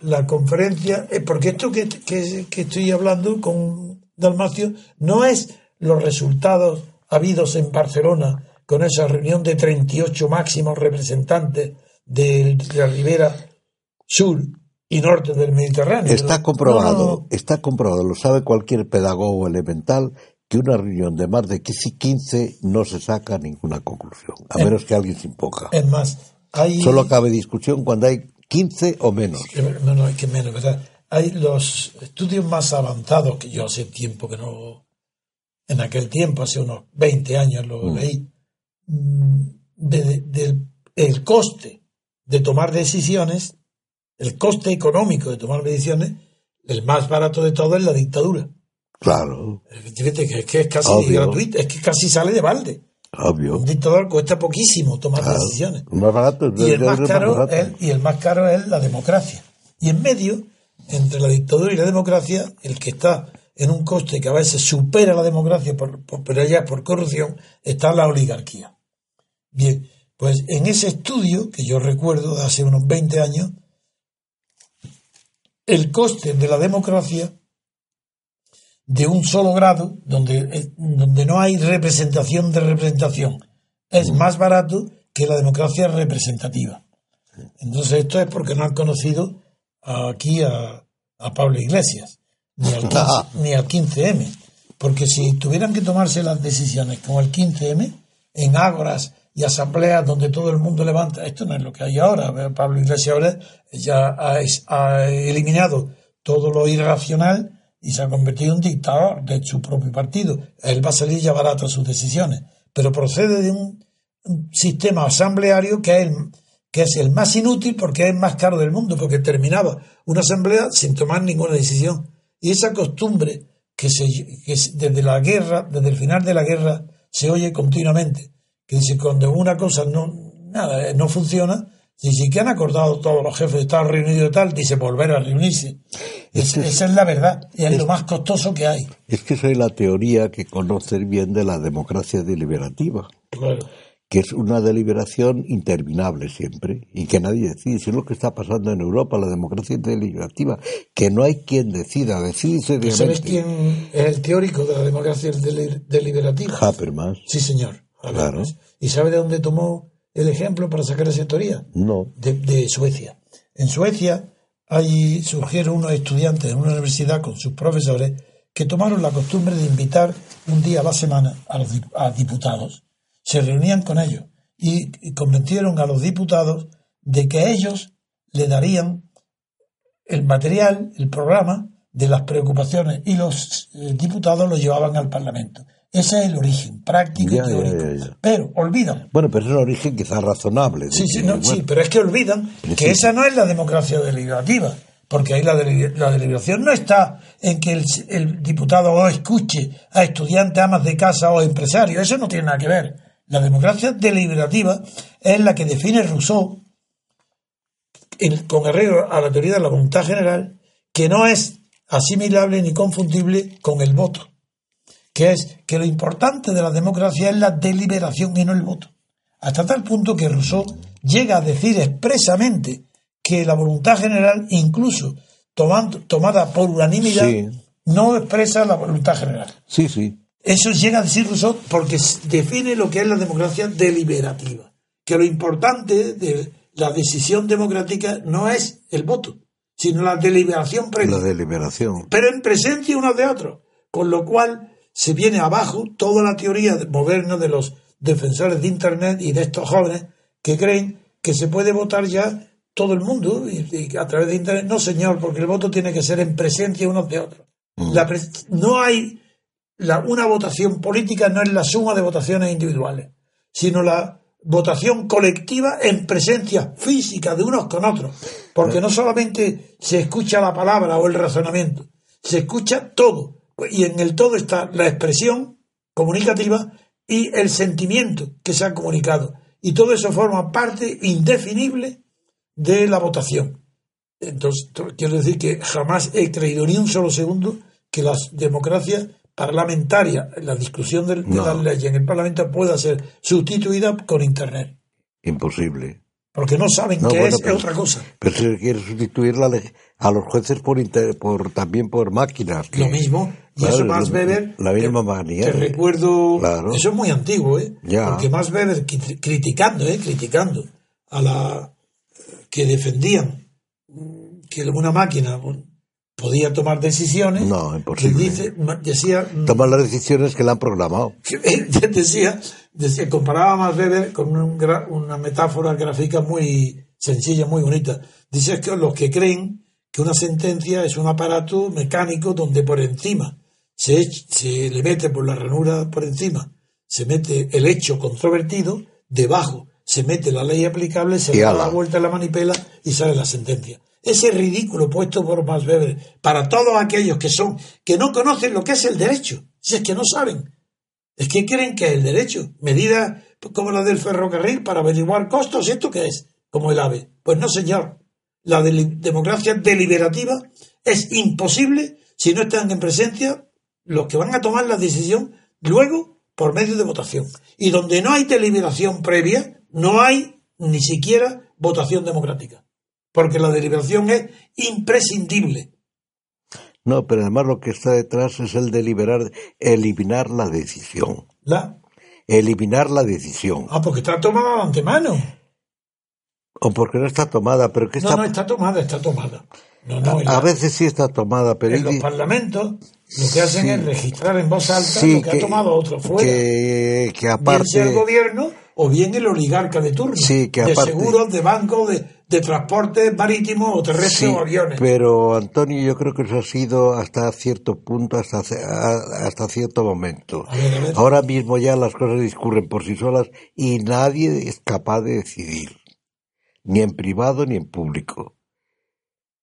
la conferencia, eh, porque esto que, que- que estoy hablando con Dalmacio no es los resultados habidos en Barcelona con esa reunión de 38 máximos representantes de la ribera sur y norte del Mediterráneo. Está comprobado, no, no. está comprobado, lo sabe cualquier pedagogo elemental, que una reunión de más de 15 no se saca ninguna conclusión, a menos que alguien se imponga. Es más, hay... Solo cabe discusión cuando hay 15 o menos. No, no, es que menos, ¿verdad? Hay los estudios más avanzados que yo hace tiempo que no. En aquel tiempo, hace unos 20 años lo leí. mm, de- de- del el coste de tomar decisiones, el coste económico de tomar decisiones, el más barato de todo es la dictadura. Claro, Fíjate que, es que es casi Obvio. gratuito, es que casi sale de balde. Obvio. Un dictador cuesta poquísimo tomar Claro. decisiones. Más barato y el más más caro barato. es, y el más caro es la democracia y en medio entre la dictadura y la democracia el que está en un coste que a veces supera la democracia por, por- pero ya por corrupción está la oligarquía bien pues en ese estudio que yo recuerdo de hace unos 20 años el coste de la democracia de un solo grado donde, eh, donde no hay representación de representación es más barato que la democracia representativa. Entonces esto es porque no han conocido aquí a, a Pablo Iglesias, ni al, 15, (laughs) ni al 15M. Porque si tuvieran que tomarse las decisiones como el 15M, en ágoras y asambleas donde todo el mundo levanta, esto no es lo que hay ahora. Pablo Iglesias ahora ya ha, ha eliminado todo lo irracional y se ha convertido en dictador de su propio partido. Él va a salir ya barato sus decisiones, pero procede de un, sistema asambleario que es, el, más inútil porque es el más caro del mundo, porque terminaba una asamblea sin tomar ninguna decisión. Y esa costumbre que, que desde la guerra, desde el final de la guerra, se oye continuamente, que dice cuando una cosa no, nada, no funciona, dice que han acordado todos los jefes de Estado reunidos y tal, dice volver a reunirse. Es- esa es la verdad, y es lo más costoso que hay. Es que esa es la teoría que conoces bien de la democracia deliberativa, Claro. que es una deliberación interminable siempre y que nadie decide. Eso es lo que está pasando en Europa, la democracia deliberativa, que no hay quien decida, decide ¿Sabes seriamente. quién es el teórico de la democracia deli- deliberativa? Habermas. Sí, señor. Claro. ¿Y sabe de dónde tomó el ejemplo para sacar esa teoría? No. de, de Suecia. En Suecia hay, surgieron unos estudiantes en una universidad con sus profesores que tomaron la costumbre de invitar un día a la semana a los dip- a diputados. Se reunían con ellos y, y convencieron a los diputados de que ellos le darían el material, el programa de las preocupaciones y los eh, diputados lo llevaban al Parlamento. Ese es el origen práctico Ya, y teórico. ya, ya. Pero olvidan Bueno, pero es un origen quizás razonable. Sí, sí, que, no, bueno, sí, pero es que olvidan que Sí. esa no es la democracia deliberativa, porque ahí la, deli- la deliberación no está en que el, el diputado o escuche a estudiantes, amas de casa o empresarios, eso no tiene nada que ver. La democracia deliberativa es la que define Rousseau con arreglo a la teoría de la voluntad general, que no es asimilable ni confundible con el voto, que es que lo importante de la democracia es la deliberación y no el voto. Hasta tal punto que Rousseau llega a decir expresamente que la voluntad general, incluso tomando, tomada por unanimidad, Sí. no expresa la voluntad general. Sí, sí. Eso llega a decir Rousseau porque define lo que es la democracia deliberativa. Que lo importante de la decisión democrática no es el voto, sino la deliberación previa, La deliberación. pero en presencia unos de otros. Con lo cual se viene abajo toda la teoría de- moderna de los defensores de Internet y de estos jóvenes que creen que se puede votar ya todo el mundo y, y a través de Internet. No, señor, porque el voto tiene que ser en presencia unos de otros. La pres- no hay la, una votación política no es la suma de votaciones individuales, sino la votación colectiva en presencia física de unos con otros. Porque no solamente se escucha la palabra o el razonamiento, se escucha todo. Y en el todo está la expresión comunicativa y el sentimiento que se ha comunicado. Y todo eso forma parte indefinible de la votación. Entonces, to- quiero decir que jamás he creído ni un solo segundo que la democracia parlamentaria, la discusión de, No. las leyes en el Parlamento pueda ser sustituida con Internet. Imposible. Porque no saben No, bueno, es pero- otra cosa. Pero se quiere sustituir la a los jueces por, inter- por también por máquinas. que- Lo mismo. Y Claro, eso Max Weber. La misma te- manía. Te recuerdo. Claro. Eso es muy antiguo, ¿eh? Ya. Porque Max Weber cri- criticando, ¿eh? Criticando a la. que defendían que una máquina podía tomar decisiones. No, imposible. Dice, decía. mm, Tomar las decisiones que la han programado. (laughs) decía, decía, comparaba Weber con un una metáfora gráfica muy sencilla, muy bonita. Dice que los que creen que una sentencia es un aparato mecánico donde por encima se, se le mete por la ranura por encima, se mete el hecho controvertido, debajo se mete la ley aplicable, se Y le da ala. la vuelta a la manipela y sale la sentencia. Ese ridículo puesto por Max Weber para todos aquellos que son, que no conocen lo que es el derecho, si es que no saben. Es que creen que es el derecho. Medidas como la del ferrocarril para averiguar costos, ¿esto qué es? Como el AVE. Pues no, señor. La democracia deliberativa es imposible si no están en presencia los que van a tomar la decisión luego por medio de votación. Y donde no hay deliberación previa, no hay ni siquiera votación democrática. Porque la deliberación es imprescindible. No, pero además lo que está detrás es el deliberar, eliminar la decisión. La, Eliminar la decisión. ah, porque está tomada de antemano. O porque no está tomada, pero que No, está... no está tomada, está tomada. No, no, la- a veces sí está tomada, pero... en los parlamentos lo que hacen Sí. es registrar en voz alta sí, lo que, ha tomado otro fuera. Que, que bien aparte... sea el gobierno o bien el oligarca de turno. Sí, que de aparte- seguros, de bancos, de, de transportes marítimos o terrestres Sí, o aviones. pero Antonio, yo creo que eso ha sido hasta cierto punto, hasta, hasta cierto momento. A ver, a ver. Ahora mismo ya las cosas discurren por sí solas y nadie es capaz de decidir, ni en privado ni en público.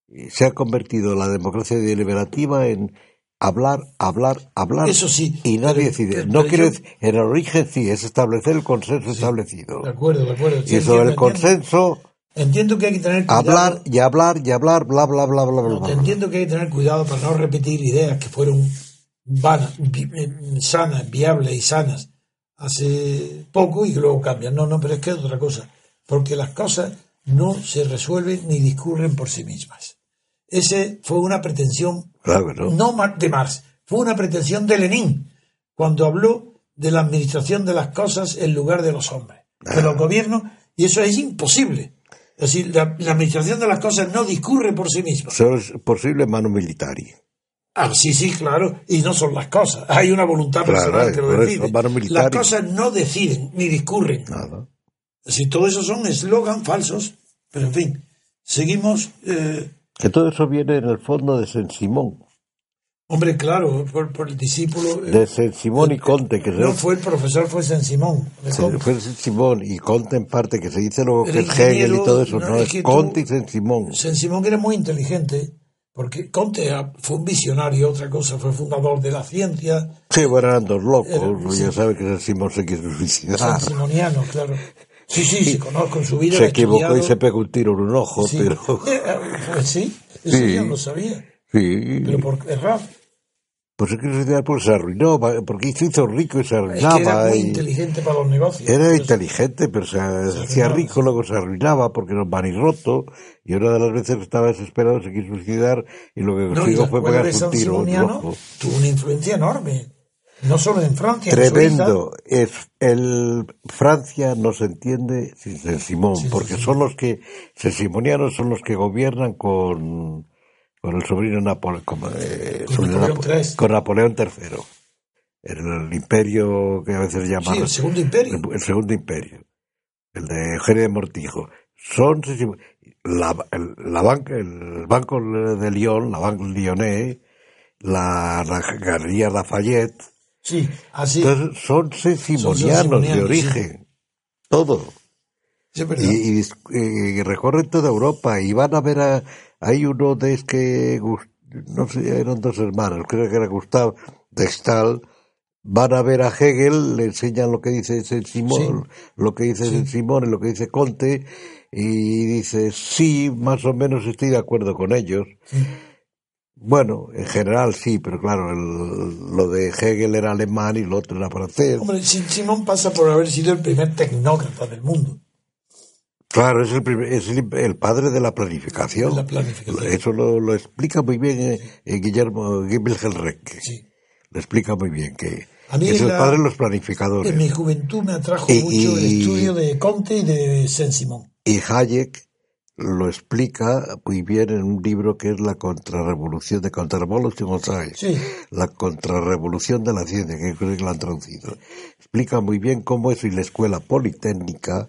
Y Se ha convertido la democracia deliberativa en hablar, hablar, hablar Eso sí, y nadie pero- decide. pero No quiere en el origen sí, es establecer el consenso establecido. De acuerdo, de acuerdo. Sí, Y sobre el consenso, Entiendo que hay que tener cuidado. hablar y hablar y hablar, bla, bla, bla, bla, bla. No, bla. te entiendo que hay que tener cuidado para no repetir ideas que fueron vanas, vi- eh, sanas, viables y sanas hace poco y luego cambian. No, no, pero es que es otra cosa. Porque las cosas no se resuelven ni discurren por sí mismas. Ese fue una pretensión Claro no. no de Marx, fue una pretensión de Lenin cuando habló de la administración de las cosas en lugar de los hombres, de los gobiernos, y eso es imposible. Es decir, la, la administración de las cosas no discurre por sí misma. Solo es posible mano militari. Ah, sí, sí, claro, y no son las cosas. Hay una voluntad Claro, personal que lo decide. militar Las cosas no deciden ni discurren. Nada. Si todo eso son eslogan falsos, pero en fin, seguimos. eh, Que todo eso viene en el fondo de Saint Simón. Hombre, claro, por, por el discípulo. eh, De Saint Simón y Conte, que se- no fue el profesor, fue San Simón. se- Conte. fue Saint Simón y Conte en parte, que se dice luego El que es Hegel y todo eso. no, No, es es que tú- Conte y Saint Simón. San Simón era muy inteligente, porque Conte ah, fue un visionario, otra cosa, fue fundador de la ciencia, Sí, bueno, eran dos locos. Era- sí. Ya sabe que Saint Simón se quiere suicidar. San Simoniano, claro. Sí, sí, sí, conozco en su vida. Se equivocó y se pegó un tiro en un ojo, Sí. pero... (laughs) Eh, eh, pues sí, eso Sí. yo no sabía, Sí. pero por errar. Pues se quiso suicidar porque se arruinó, porque se hizo rico y se Es arruinaba. que era muy inteligente para los negocios. Era Entonces, inteligente, pero se, se hacía rico, luego se arruinaba porque era un manirroto. Y una de las veces que estaba desesperado se quiso suicidar y lo que No, consiguió fue pegarse un tiro en el tuvo una influencia enorme. No solo en Francia, en. Tremendo. Es el Francia no se entiende sin Saint Simón, Sí, sí, porque sí. son los que, Saint Simonianos son los que gobiernan con, con el sobrino Napoleón, con, eh, Con Napoleón Napo- III. con Napoleón III. El, imperio que a veces llaman Sí, el segundo imperio. el, el segundo imperio, el de Eugenio de Mortijo. Son la, el, la banca, el Banco de Lyon, la Banque Lyonnais, la, la Galería Lafayette, Sí, así. entonces son simonianos de origen, todo. Sí, verdad. Y, y recorren toda Europa y van a ver a... Hay uno de es que... No sé, eran dos hermanos, creo que era Gustav de Stahl. Van a ver a Hegel, le enseñan lo que dice Saint Simón, lo que dice Saint Simón y lo que dice Conte, y dice, sí, más o menos estoy de acuerdo con ellos. Bueno, en general sí, pero claro, el- lo de Hegel era alemán y lo otro era francés. Hombre, Simón pasa por haber sido el primer tecnócrata del mundo. Claro, es el, primer- es el, el padre de la planificación. La planificación. Eso lo, lo explica muy bien eh, eh, Guillermo Gimbelgelrecke. Sí. Lo explica muy bien, que es el la- padre de los planificadores. En mi juventud me atrajo Y- mucho el y- estudio de Conte y de Saint-Simon. Y Hayek lo explica muy bien en un libro que es La contrarrevolución de Counterrevolution of. Sí. La contrarrevolución de la ciencia, que creo que la han traducido. Explica muy bien cómo es y la escuela politécnica,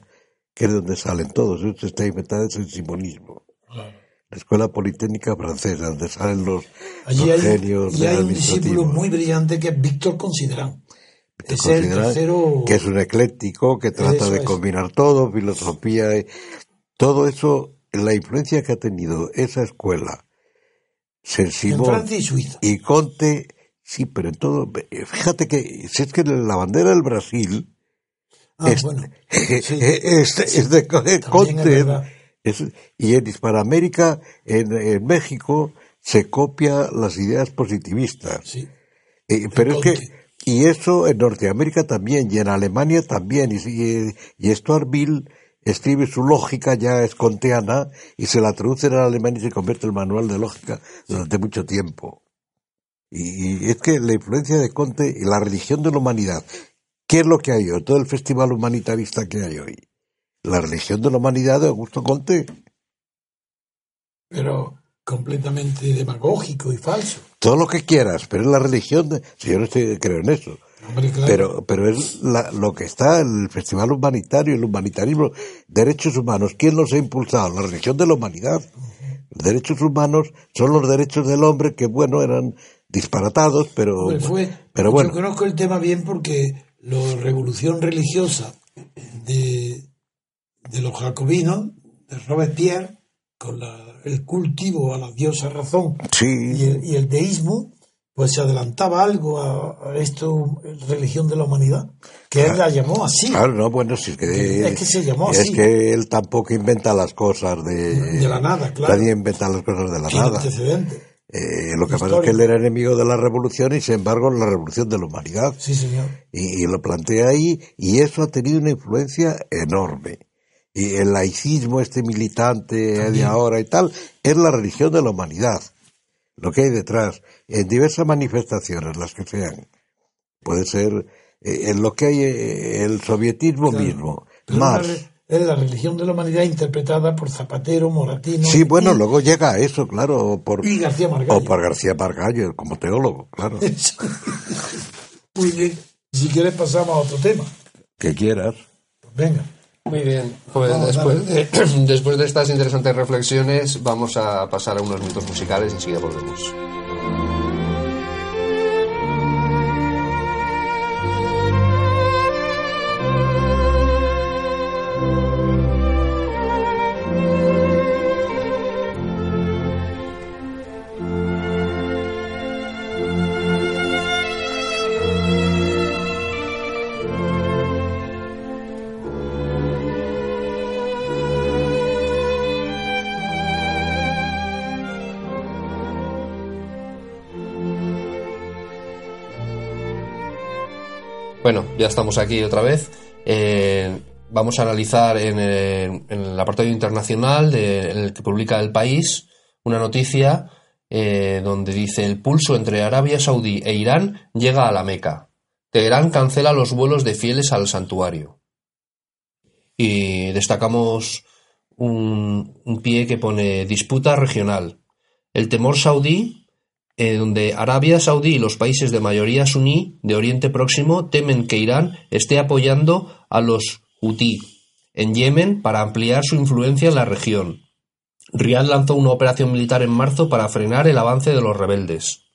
que es de donde salen todos. Esto está inventado es el simonismo. La escuela politécnica francesa, donde salen los, Allí los hay, genios y hay un discípulo muy brillante que es Víctor Considerán. Es el tercero. que es un ecléctico que trata Eso de es. combinar todo, filosofía, y- todo eso, la influencia que ha tenido esa escuela, Saint en Simón Francia y Suiza. y Conte, sí, pero en todo, fíjate que si es que la bandera del Brasil Ah, (laughs) es, bueno. Sí. es, es de Conte, y en Hispanoamérica, en, en México, se copia las ideas positivistas. Sí. Eh, pero es que, y eso en Norteamérica también, y en Alemania también, y, y, y Stuart Mill escribe su lógica, ya es kantiana, y se la traduce en alemán y se convierte en manual de lógica durante mucho tiempo. Y, y es que la influencia de Conte y la religión de la humanidad, ¿qué es lo que hay hoy? Todo el festival humanitarista que hay hoy. La religión de la humanidad de Augusto Conte. Pero completamente demagógico y falso. Todo lo que quieras, pero es la religión de... Si yo no estoy, creo en eso. Hombre, claro. Pero, pero es la- lo que está el Festival Humanitario, el humanitarismo, derechos humanos. ¿Quién los ha impulsado? La religión de la humanidad. Los derechos humanos son los derechos del hombre que, bueno, eran disparatados, pero, Hombre, fue- pero bueno. Yo conozco el tema bien porque la revolución religiosa de, de los jacobinos, de Robespierre, con la- el cultivo a la diosa razón y el, y el deísmo, pues se adelantaba algo a, a esto, religión de la humanidad, que él la llamó así. claro, no, bueno, si es que, Es que se llamó es así. que él tampoco inventa las cosas de, De la nada, claro. Nadie inventa las cosas de la Tiene nada. Eh, lo que pasa es que él era enemigo de la revolución y sin embargo la revolución de la humanidad. Sí, señor. y, y lo plantea ahí, y eso ha tenido una influencia enorme. Y el laicismo, este militante de ahora y tal, es la religión de la humanidad. Lo que hay detrás, en diversas manifestaciones, las que sean. Puede ser eh, en lo que hay eh, el sovietismo Claro. mismo, Pero más. Es la, religión de la humanidad interpretada por Zapatero, Moratino Sí, bueno, y, luego llega a eso, claro, o por, y García Margallo. o por García Margallo, como teólogo, claro, (laughs) Muy bien. Si quieres pasamos a otro tema. que quieras. Pues venga. Muy bien, pues Vamos, después de, (clears throat) después de estas interesantes reflexiones vamos a pasar a unos minutos musicales y enseguida volvemos. Bueno, ya estamos aquí otra vez. Eh, vamos a analizar en el, en el apartado internacional de- en el que publica El País una noticia eh, donde dice el pulso entre Arabia Saudí e Irán llega a la Meca. Teherán cancela los vuelos de fieles al santuario. Y destacamos un, un pie que pone disputa regional. El temor saudí, eh, donde Arabia Saudí y los países de mayoría suní de Oriente Próximo temen que Irán esté apoyando a los Houthi en Yemen para ampliar su influencia en la región. Riad lanzó una operación militar en marzo para frenar el avance de los rebeldes.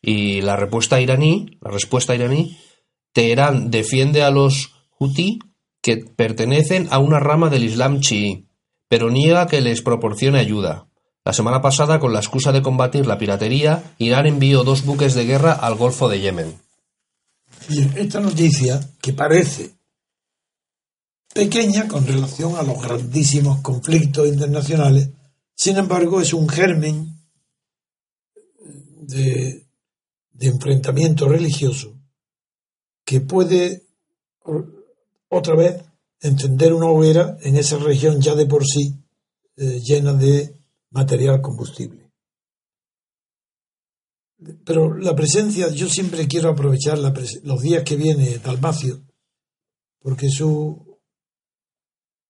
Y la respuesta iraní, la respuesta iraní, Teherán defiende a los Houthi que pertenecen a una rama del Islam chií, pero niega que les proporcione ayuda. La semana pasada, con la excusa de combatir la piratería, Irán envió dos buques de guerra al Golfo de Yemen. Esta noticia, que parece pequeña con relación a los grandísimos conflictos internacionales, sin embargo es un germen de, enfrentamiento religioso que puede otra vez encender una hoguera en esa región ya de por sí eh, llena de material combustible. Pero la presencia, yo siempre quiero aprovechar la los días que viene Dalmacio, porque su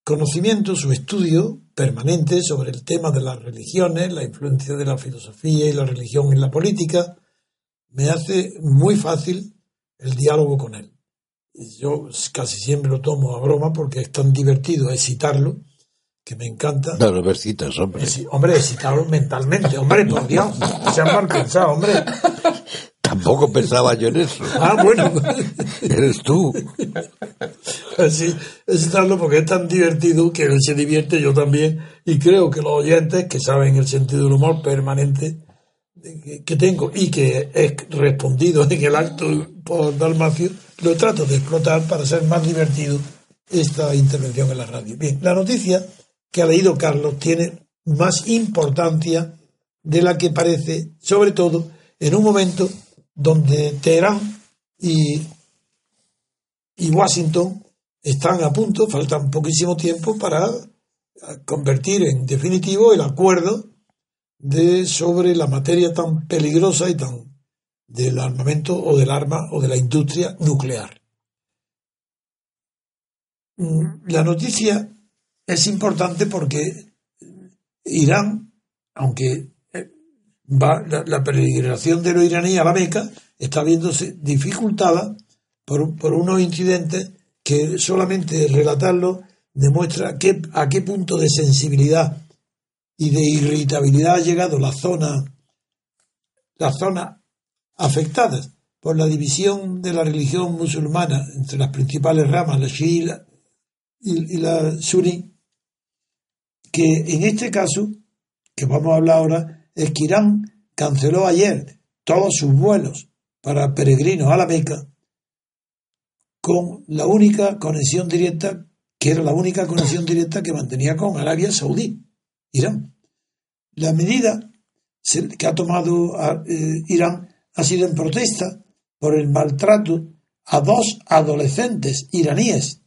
conocimiento, su estudio permanente sobre el tema de las religiones, la influencia de la filosofía y la religión en la política, me hace muy fácil el diálogo con él. Yo casi siempre lo tomo a broma porque es tan divertido excitarlo que me encanta. No, no me citas, hombre. Exi- Hombre, excitarlo mentalmente, hombre, por Dios, se han mal pensado, hombre. Tampoco pensaba yo en eso. Ah, bueno, Eres tú. sí, excitarlo porque es tan divertido que él se divierte, yo también, y creo que los oyentes que saben el sentido del humor permanente que, que tengo y que he respondido en el acto por Dalmacio, lo trato de explotar para ser más divertido esta intervención en la radio. Bien, la noticia que ha leído Carlos tiene más importancia de la que parece, sobre todo en un momento donde Teherán y, y Washington están a punto, faltan poquísimo tiempo para convertir en definitivo el acuerdo de sobre la materia tan peligrosa y tan del armamento o del arma o de la industria nuclear. Mm, La noticia es importante porque Irán, aunque eh, va, la, peregrinación de los iraníes a la Meca está viéndose dificultada por, por unos incidentes que solamente relatarlo demuestra qué- a qué punto de sensibilidad y de irritabilidad ha llegado la zona, las zonas afectadas por la división de la religión musulmana entre las principales ramas, la chií y y- la suní, que en este caso, que vamos a hablar ahora, es que Irán canceló ayer todos sus vuelos para peregrinos a la Meca con la única conexión directa, que era la única conexión directa que mantenía con Arabia Saudí, Irán. La medida que ha tomado eh, Irán ha sido en protesta por el maltrato a dos adolescentes iraníes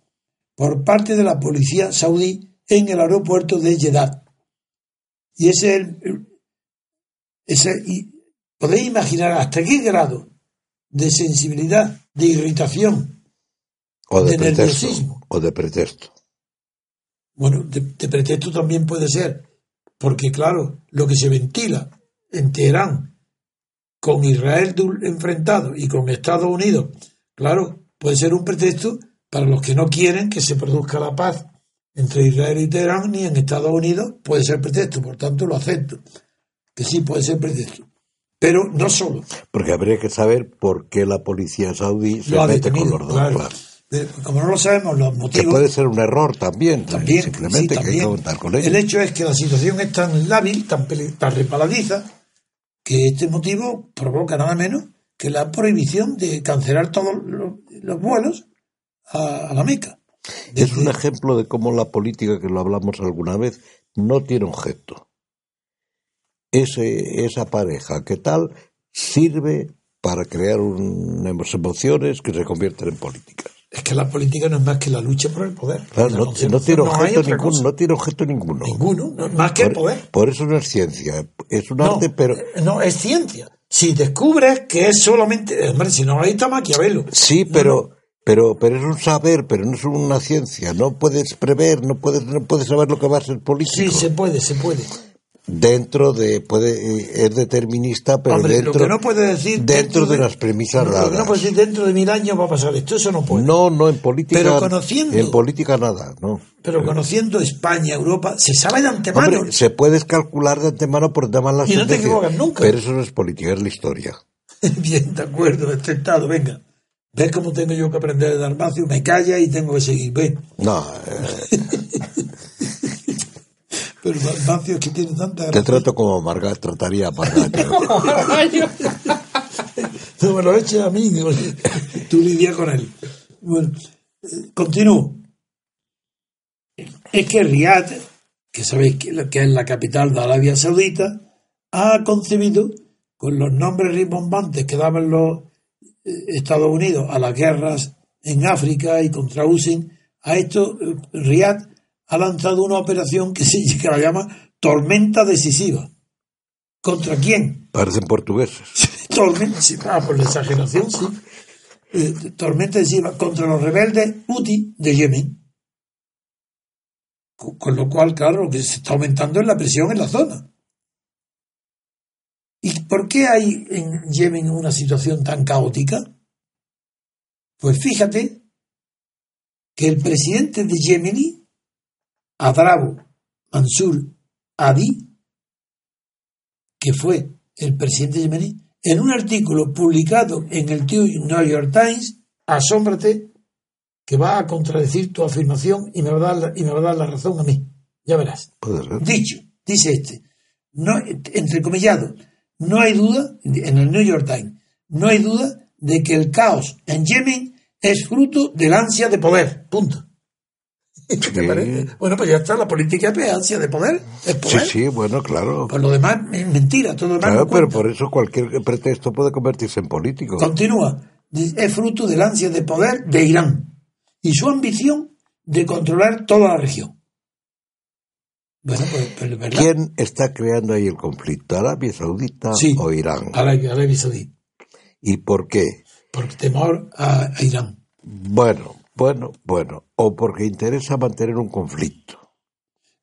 por parte de la policía saudí en el aeropuerto de Jeddah. Y ese es el, ese, y podéis imaginar hasta qué grado de sensibilidad, de irritación, O de, De pretexto. nerviosismo. O de pretexto. bueno, de, de pretexto también puede ser, porque claro, lo que se ventila en Teherán con Israel enfrentado y con Estados Unidos, claro, puede ser un pretexto para los que no quieren que se produzca la paz entre Israel y Teherán, ni en Estados Unidos puede ser pretexto, por tanto lo acepto, que sí puede ser pretexto. Pero no solo, Porque habría que saber por qué la policía saudí se lo mete detenido, con los dos. claro. Como no lo sabemos, los Que motivos... puede ser un error también. También, simplemente sí, que hay que contar con ello. El hecho es que la situación es tan lábil, tan, tan resbaladiza, que este motivo provoca nada menos que la prohibición de cancelar todos los, los vuelos a, a la Meca. Es un ejemplo de cómo la política, que lo hablamos alguna vez, no tiene objeto. Ese, esa pareja que tal sirve para crear unas emociones que se convierten en políticas. Es que la política no es más que la lucha por el poder. Claro, no, tiene objeto ninguno, cosa. no tiene objeto ninguno. Ninguno, no, más que el poder. por eso no es ciencia, es un No, arte, pero no, es ciencia. Si descubres que es solamente. Hombre, si no, ahí está Maquiavelo. sí, pero, pero, pero es un saber, pero no es una ciencia. No puedes prever, no puedes, no puedes saber lo que va a ser político. Sí, se puede, se puede. Dentro de, puede, eh, es determinista, pero Hombre, dentro, lo que no puede decir. dentro de las premisas no, Lo que no dadas. puede decir dentro de mil años va a pasar esto, eso no puede. No, no, en política. Pero conociendo- En política nada, no. Pero conociendo España, Europa, se sabe de antemano. Hombre, se puedes calcular de antemano por demás las Y no te equivocas nunca. Pero eso no es política, es la historia. (laughs) Bien, de acuerdo, aceptado, venga. ¿Ves cómo tengo yo que aprender de Dalmacio? Me calla y tengo que seguir. Ven. No, eh, (laughs) Pero Dalmacio es que tiene tanta te gracia. trato como Marga trataría a Margallo. (laughs) (laughs) No me lo eches a mí, digo, tú lidia con él. Bueno, eh, continúo. Es que Riyadh, que sabéis que que es la capital de Arabia Saudita, ha concebido, con los nombres rimbombantes que daban los Estados Unidos a las guerras en África y contra USIN, a esto eh, Riyadh ha lanzado una operación que se (laughs) que la llama tormenta decisiva. ¿Contra quién? Parecen portugueses. (laughs) tormenta, ah, por la exageración, sí. Eh, tormenta decisiva contra los rebeldes Houthi de Yemen. Con, con lo cual, claro, lo que se está aumentando es la presión en la zona. ¿Y por qué hay en Yemen una situación tan caótica? Pues fíjate que el presidente de Yemeni, Adrabo Mansur Hadi, que fue el presidente yemení, en un artículo publicado en el New York Times, asómbrate que va a contradecir tu afirmación y me va a dar la, y me va a dar la razón a mí. Ya verás. Dicho, dice este, no, entrecomillado, no hay duda, en el New York Times, no hay duda de que el caos en Yemen es fruto del ansia de poder. Punto. (laughs) ¿Qué te Sí. parece? Bueno, pues ya está, la política es ansia de poder. Es Sí, poder. sí, bueno, claro. Pues lo demás es mentira, todo lo demás Claro, no pero por eso cualquier pretexto puede convertirse en político. Continúa. Es fruto del ansia de poder de Irán y su ambición de controlar toda la región. Bueno, pues, pues verdad. ¿Quién está creando ahí el conflicto? ¿Arabia Saudita Sí. o Irán? Arabia, Arabia Saudí. ¿Y por qué? Por temor a, a Irán. Bueno, bueno, bueno. O porque interesa mantener un conflicto.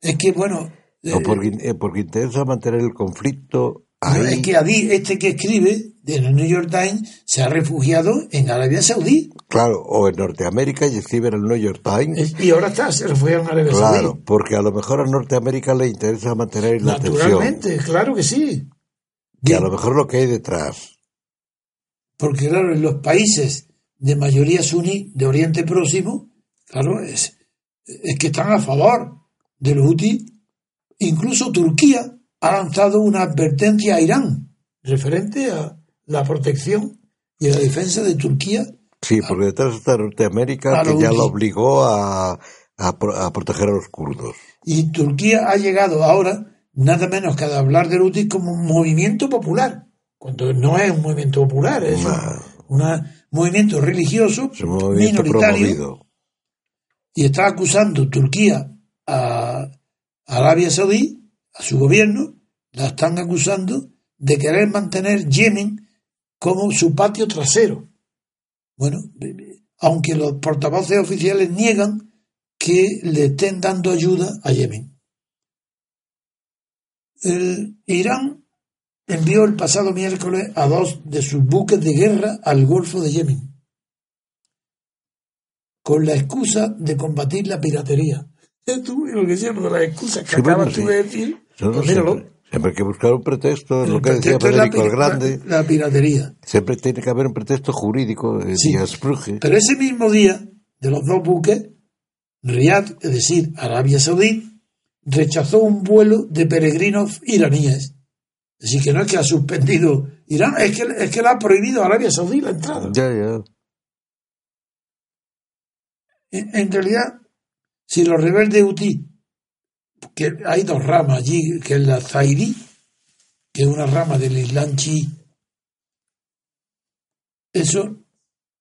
Es que, bueno, eh, O porque, eh, porque interesa mantener el conflicto no, ahí. es que Adi, este que escribe en el New York Times, se ha refugiado en Arabia Saudí Claro, o en Norteamérica y escribe en el New York Times. Es- y ahora está, se refugia en Arabia Claro, Saudí. porque a lo mejor a Norteamérica le interesa mantener la tensión. Naturalmente, claro que sí. Y a lo mejor lo que hay detrás. Porque, claro, en los países de mayoría suní de Oriente Próximo, claro, es, es que están a favor de los Houthi. Incluso Turquía ha lanzado una advertencia a Irán referente a la protección y a la defensa de Turquía. Sí, porque detrás está Norteamérica que ya lo obligó a, a a proteger a los kurdos. Y Turquía ha llegado ahora, nada menos que a hablar del Houthi como un movimiento popular, cuando no es un movimiento popular, es un Nah. movimiento religioso Es un movimiento minoritario. promovido. y está acusando Turquía a Arabia Saudí, a su gobierno, la están acusando de querer mantener Yemen como su patio trasero. Bueno, aunque los portavoces oficiales niegan que le estén dando ayuda a Yemen. El Irán envió el pasado miércoles a dos de sus buques de guerra al Golfo de Yemen con la excusa de combatir la piratería. (laughs) Tú, lo que de las excusas que Sí, bueno, acabas tú de decir, no pues míralo. siempre, siempre hay que buscar un pretexto, es lo El que decía Federico el Grande. La, la piratería. Siempre tiene que haber un pretexto jurídico, eh, Sí. Pero ese mismo día, de los dos buques, Riyadh, es decir, Arabia Saudí, rechazó un vuelo de peregrinos iraníes. Así que no es que ha suspendido Irán, es que, es que le ha prohibido a Arabia Saudí la entrada. Ya, ya. En, en realidad, si los rebeldes Houthi, que hay dos ramas allí, que es la Zaidi, que es una rama del Islam chií, eso,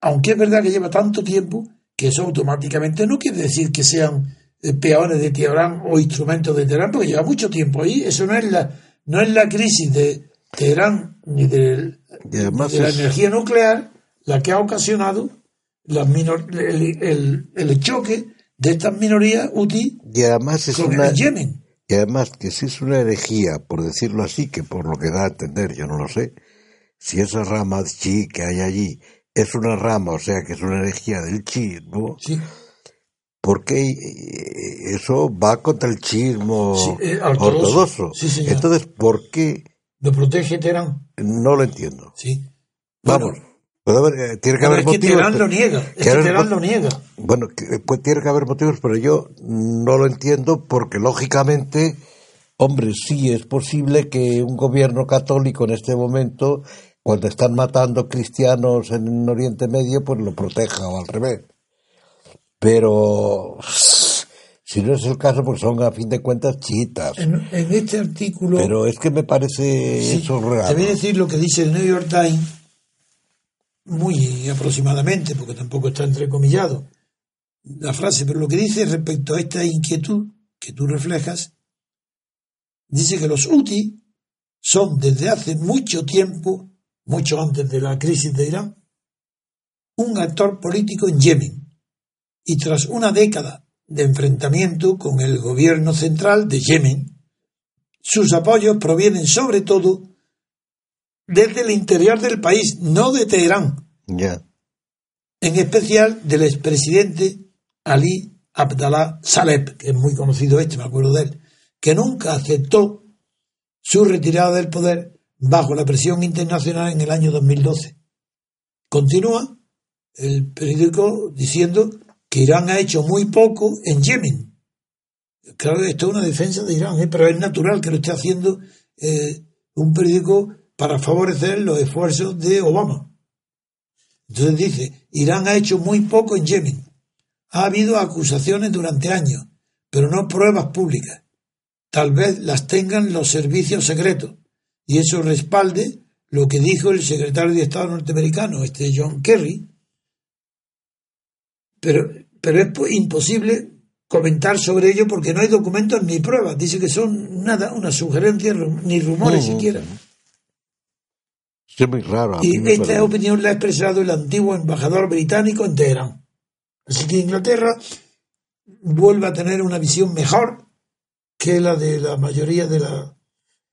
aunque es verdad que lleva tanto tiempo, que eso automáticamente no quiere decir que sean eh, peones de Teherán o instrumentos de Teherán, porque lleva mucho tiempo ahí. Eso no es la, no es la crisis de Teherán ni de, de la es- energía nuclear la que ha ocasionado las minor- el, el- el choque de estas minorías UTI Y además es con una, el Yemen. y además que si es una herejía, por decirlo así, que por lo que da a entender, yo no lo sé, si esa rama chi que hay allí es una rama, o sea que es una herejía del chiismo, Sí, porque eh, eso va contra el chiismo Sí, eh, ortodoxo. Sí. Entonces, ¿por qué? lo protege Teherán. No lo entiendo. Sí. Vamos, Bueno, eh, tiene que pero haber es que motivos. Teherán pero- lo niega. Es que lo niega. Bueno, que- pues tiene que haber motivos, pero yo no lo entiendo porque lógicamente, hombre, sí es posible que un gobierno católico en este momento, cuando están matando cristianos en Oriente Medio, pues lo proteja o al revés. Pero si no es el caso, pues son a fin de cuentas chiitas. En, en este artículo. Pero es que me parece Sí, eso Te raro. voy a decir lo que dice el New York Times, muy aproximadamente, porque tampoco está entrecomillado la frase, pero lo que dice respecto a esta inquietud que tú reflejas, dice que los UTI son desde hace mucho tiempo, mucho antes de la crisis de Irán, un actor político en Yemen. Y tras una década de enfrentamiento con el gobierno central de Yemen, sus apoyos provienen sobre todo desde el interior del país, no de Teherán, Ya. en especial del expresidente Ali Abdallah Saleh, que es muy conocido este, me acuerdo de él, que nunca aceptó su retirada del poder bajo la presión internacional en el año 2012. Continúa el periódico diciendo que Irán ha hecho muy poco en Yemen. Claro, esto es una defensa de Irán, ¿eh? pero es natural que lo esté haciendo eh, un periódico para favorecer los esfuerzos de Obama. Entonces dice, Irán ha hecho muy poco en Yemen. Ha habido acusaciones durante años, pero no pruebas públicas. Tal vez las tengan los servicios secretos y eso respalde lo que dijo el secretario de Estado norteamericano, este John Kerry. Pero, pero es po- imposible comentar sobre ello porque no hay documentos ni pruebas. Dice que son nada, una sugerencia, ni rumores siquiera. Es muy raro. Y esta parece. opinión la ha expresado el antiguo embajador británico en Teherán. Así que Inglaterra vuelve a tener una visión mejor que la de la mayoría de la...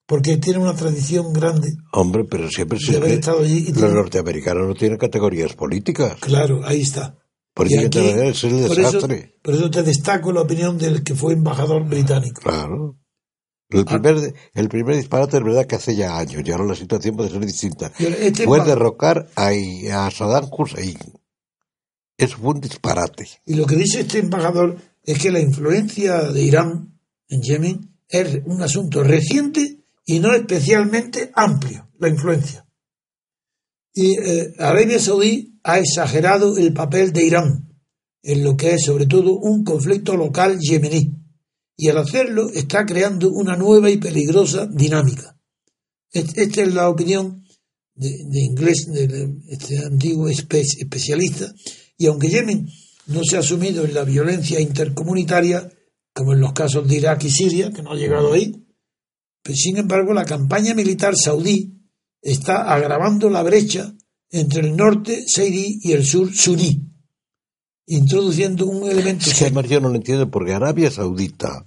porque tiene una tradición grande Hombre, pero siempre se haber estado allí. y Los tiene- norteamericanos no tienen categorías políticas. Claro, ahí está. Por Y aquí, es el por, eso, desastre. por eso te destaco la opinión del que fue embajador británico. Claro. Ah. El primer, el primer disparate es verdad que hace ya años, y ahora la situación puede ser distinta. Este Fue derrocar a, a Saddam Hussein. Eso fue un disparate. Y lo que dice este embajador es que la influencia de Irán en Yemen es un asunto reciente y no especialmente amplio, la influencia. Y eh, Arabia Saudí ha exagerado el papel de Irán en lo que es sobre todo un conflicto local yemení. Y al hacerlo está creando una nueva y peligrosa dinámica. Es- Esta es la opinión de, inglés, de este antiguo espe- especialista. Y aunque Yemen no se ha sumido en la violencia intercomunitaria, como en los casos de Irak y Siria, que no ha llegado ahí, pues, sin embargo la campaña militar saudí está agravando la brecha entre el norte seirí y el sur suní, introduciendo un elemento Es que además yo no lo entiendo porque Arabia Saudita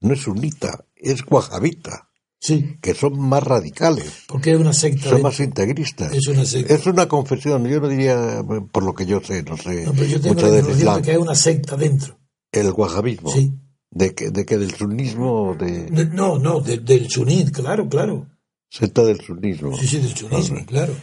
no es sunita, es wahabita, Sí, que son más radicales, porque es una secta. son de- más integristas. Es una secta. Es una confesión, yo no diría, por lo que yo sé, no sé No, pero yo tengo la información Islam, de que es una secta dentro. el wahabismo, Sí. de, que, de que del sunismo, de De- No, no, de- del suní, claro, claro. secta del sunismo. Sí, sí, del sunismo, claro.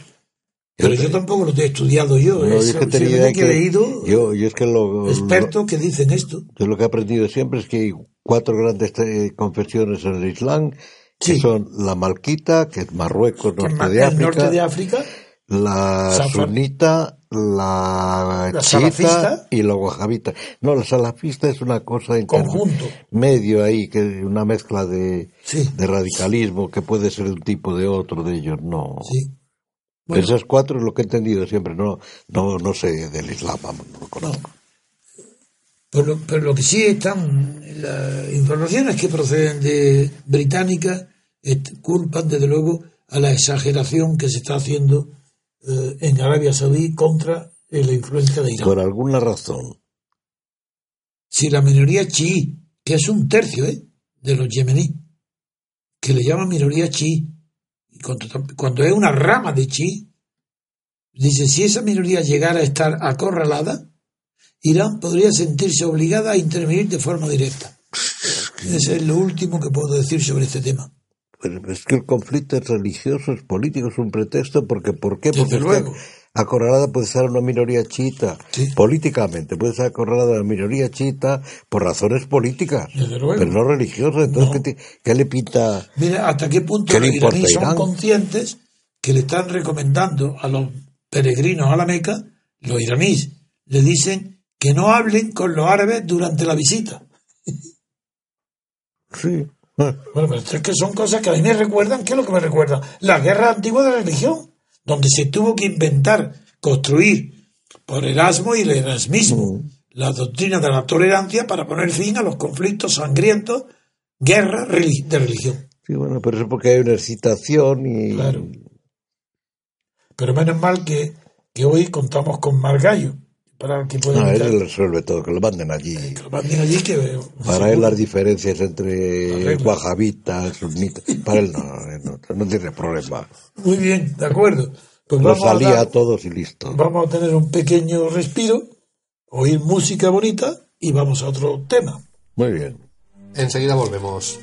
Pero yo tampoco lo he estudiado yo. No, es yo es que idea que he que- leído yo, yo es que lo, lo- expertos que dicen esto. yo lo que he aprendido siempre es que hay cuatro grandes eh, confesiones en el Islam, que son la malquita, que es Marruecos, que norte de África, norte de África, la Safar. sunita, la, La chiita y la wahabita. No, la salafista es una cosa en conjunto. medio ahí, que una mezcla de, Sí, de radicalismo que puede ser un tipo de otro de ellos, no. sí. Esas cuatro es lo que he entendido siempre, no, no, no sé del Islam, vamos, no lo conozco. Pero, lo- pero lo que sí están, las informaciones que proceden de Británica culpan desde luego a la exageración que se está haciendo eh, en Arabia Saudí contra eh, la influencia de Irán. Por alguna razón. Si la minoría chií, que es un tercio ¿eh? de los yemeníes, que le llaman minoría chií, y cuando, cuando es una rama de chií, dice, si esa minoría llegara a estar acorralada, Irán podría sentirse obligada a intervenir de forma directa. Eso es lo último que puedo decir sobre este tema. Pero es que el conflicto es religioso, es político, es un pretexto, porque ¿por qué? Desde Porque es que luego. Acorralada puede ser una minoría chiita, Sí. políticamente, puede ser acorralada una minoría chiita por razones políticas, pero no religiosas. Entonces, No. ¿qué, te- qué le pinta? Mira hasta qué punto ¿Qué le los iraníes son Irán? conscientes que le están recomendando a los peregrinos a la Meca, los iraníes, le dicen que no hablen con los árabes durante la visita. (laughs) Sí. Bueno, pero es que son cosas que a mí me recuerdan, ¿qué es lo que me recuerda? La guerra antigua de la religión, donde se tuvo que inventar, construir por Erasmo y el erasmismo la doctrina de la tolerancia para poner fin a los conflictos sangrientos, guerra de religión. Sí, bueno, pero eso porque hay una excitación y... Claro. Pero menos mal que, que hoy contamos con Margallo, para que pueda No, él resuelve todo, que lo manden allí. que lo manden allí que Para él las diferencias entre sunitas, para él no, no, no tiene problema. Muy bien, de acuerdo. Pues Los vamos a salía dar- a todos y listo. Vamos a tener un pequeño respiro, oír música bonita y vamos a otro tema. Muy bien. Enseguida volvemos.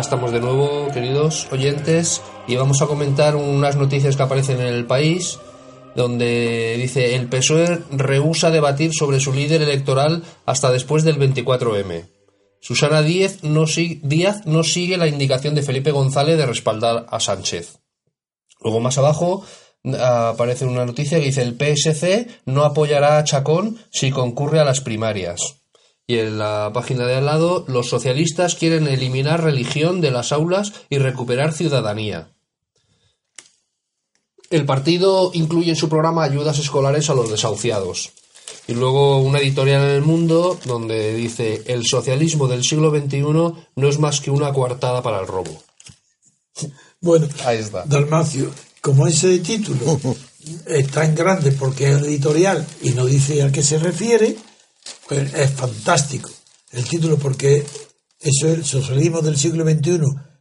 Estamos de nuevo, queridos oyentes, y vamos a comentar unas noticias que aparecen en el país, donde dice el PSOE rehúsa debatir sobre su líder electoral hasta después del 24M. Susana Díaz no, Díaz no sigue la indicación de Felipe González de respaldar a Sánchez. Luego más abajo aparece una noticia que dice el PSC no apoyará a Chacón si concurre a las primarias. Y en la página de al lado, los socialistas quieren eliminar religión de las aulas y recuperar ciudadanía. El partido incluye en su programa ayudas escolares a los desahuciados. Y luego una editorial en el mundo donde dice el socialismo del siglo XXI no es más que una coartada para el robo. (laughs) Bueno, Ahí está. Dalmacio, como ese título (laughs) es tan grande porque es editorial y no dice a qué se refiere, pues es fantástico el título porque eso es el socialismo del siglo XXI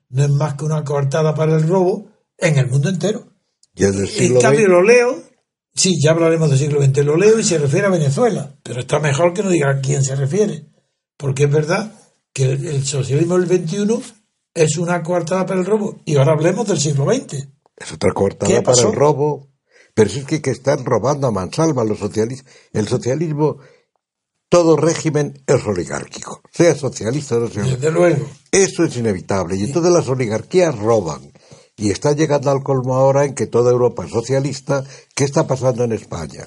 no es más que una coartada para el robo en el mundo entero. Y el del En siglo cambio XX, lo leo, sí, ya hablaremos del siglo XX, lo leo y se refiere a Venezuela, pero está mejor que no diga a quién se refiere, porque es verdad que el, el socialismo del XXI es una coartada para el robo. Y ahora hablemos del siglo XX. es otra ¿Qué coartada para el robo. Pero si es que, que están robando a mansalva los socialistas. El socialismo, todo régimen es oligárquico. Sea socialista o no sea Desde luego. Eso es inevitable. Y entonces las oligarquías roban. Y está llegando al colmo ahora en que toda Europa es socialista. ¿Qué está pasando en España?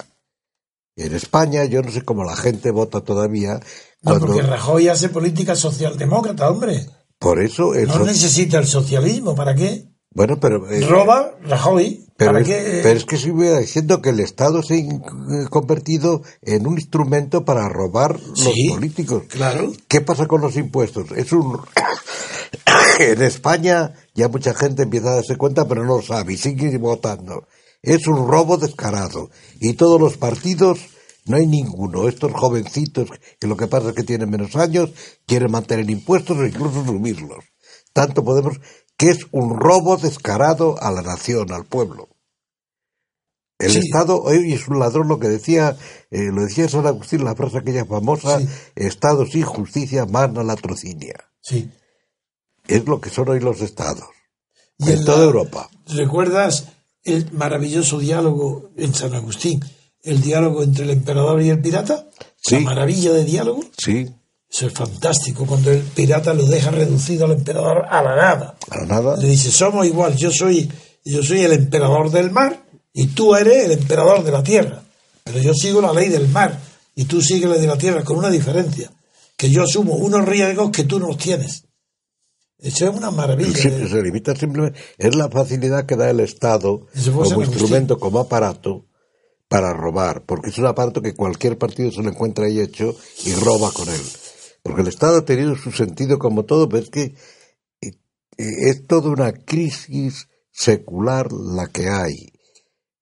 En España yo no sé cómo la gente vota todavía. Porque Rajoy hace política socialdemócrata, hombre. por eso el No so- necesita el socialismo, ¿para qué? bueno, pero eh, Roba Rajoy, pero, ¿para es, qué? pero es que diciendo que el Estado se ha eh, convertido en un instrumento para robar los políticos. Claro. ¿Qué pasa con los impuestos? Es un (coughs) en España ya mucha gente empieza a darse cuenta, pero no lo sabe y sigue votando. Es un robo descarado y todos los partidos No hay ninguno. Estos jovencitos, que lo que pasa es que tienen menos años, quieren mantener impuestos o incluso subirlos. Tanto podemos que es un robo descarado a la nación, al pueblo. El Sí. Estado hoy es un ladrón, lo que decía, eh, lo decía San Agustín, la frase aquella famosa, Sí. Estado sin justicia, mana latrocinia. Sí. Es lo que son hoy los estados. Y en toda la- Europa. ¿Recuerdas el maravilloso diálogo en San Agustín? El diálogo entre el emperador y el pirata. Sí. La maravilla de diálogo. Sí, Eso es fantástico cuando el pirata lo deja reducido al emperador a la nada. para nada. Le dice, somos igual, yo soy, yo soy el emperador del mar y tú eres el emperador de la tierra. Pero yo sigo la ley del mar y tú sigues la de la tierra con una diferencia, que yo asumo unos riesgos que tú no tienes. Eso es una maravilla. Se limita simplemente. Es la facilidad que da el Estado como instrumento, como aparato para robar, porque es un aparato que cualquier partido se lo encuentra ahí hecho y roba con él. Porque el Estado ha tenido su sentido como todo, pero es que eh, eh, es toda una crisis secular la que hay.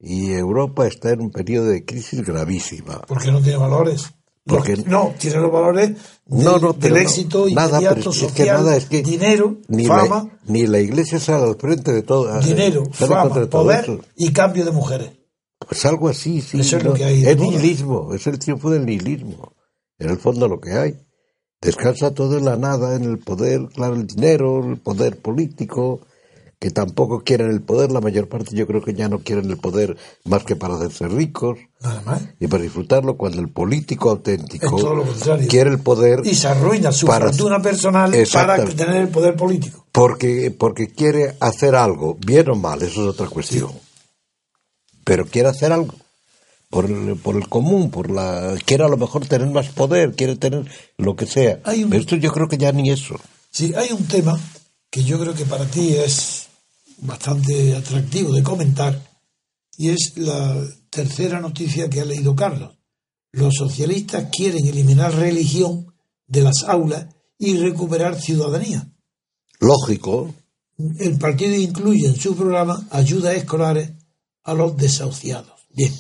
Y Europa está en un periodo de crisis gravísima. Porque no tiene valores. Porque- no, tiene los valores del, No, no, del pero no. éxito Nada, inmediato, es que- nada, es que dinero, Ni fama, la, ni la Iglesia sale al frente de todo. dinero, sale contra fama, poder y cambio de mujeres. Pues algo así, sí. Eso es lo que hay Es nihilismo, es el triunfo del nihilismo. En el fondo lo que hay. Descansa todo en la nada, en el poder, claro, el dinero, el poder político, que tampoco quieren el poder, la mayor parte yo creo que ya no quieren el poder más que para hacerse ricos Nada más. y para disfrutarlo cuando el político auténtico todo lo quiere el poder Y se arruina su Para- fortuna personal para tener el poder político. porque, porque quiere hacer algo, bien o mal, eso es otra cuestión. Pero quiere hacer algo. Por el, por el común, por la quiere a lo mejor tener más poder, quiere tener lo que sea. Hay un- Pero esto yo creo que ya ni eso. Sí, hay un tema que yo creo que para ti es bastante atractivo de comentar y es la tercera noticia que ha leído Carlos. Los socialistas quieren eliminar religión de las aulas y recuperar ciudadanía. Lógico, El partido incluye en su programa ayudas escolares a los desahuciados. Bien.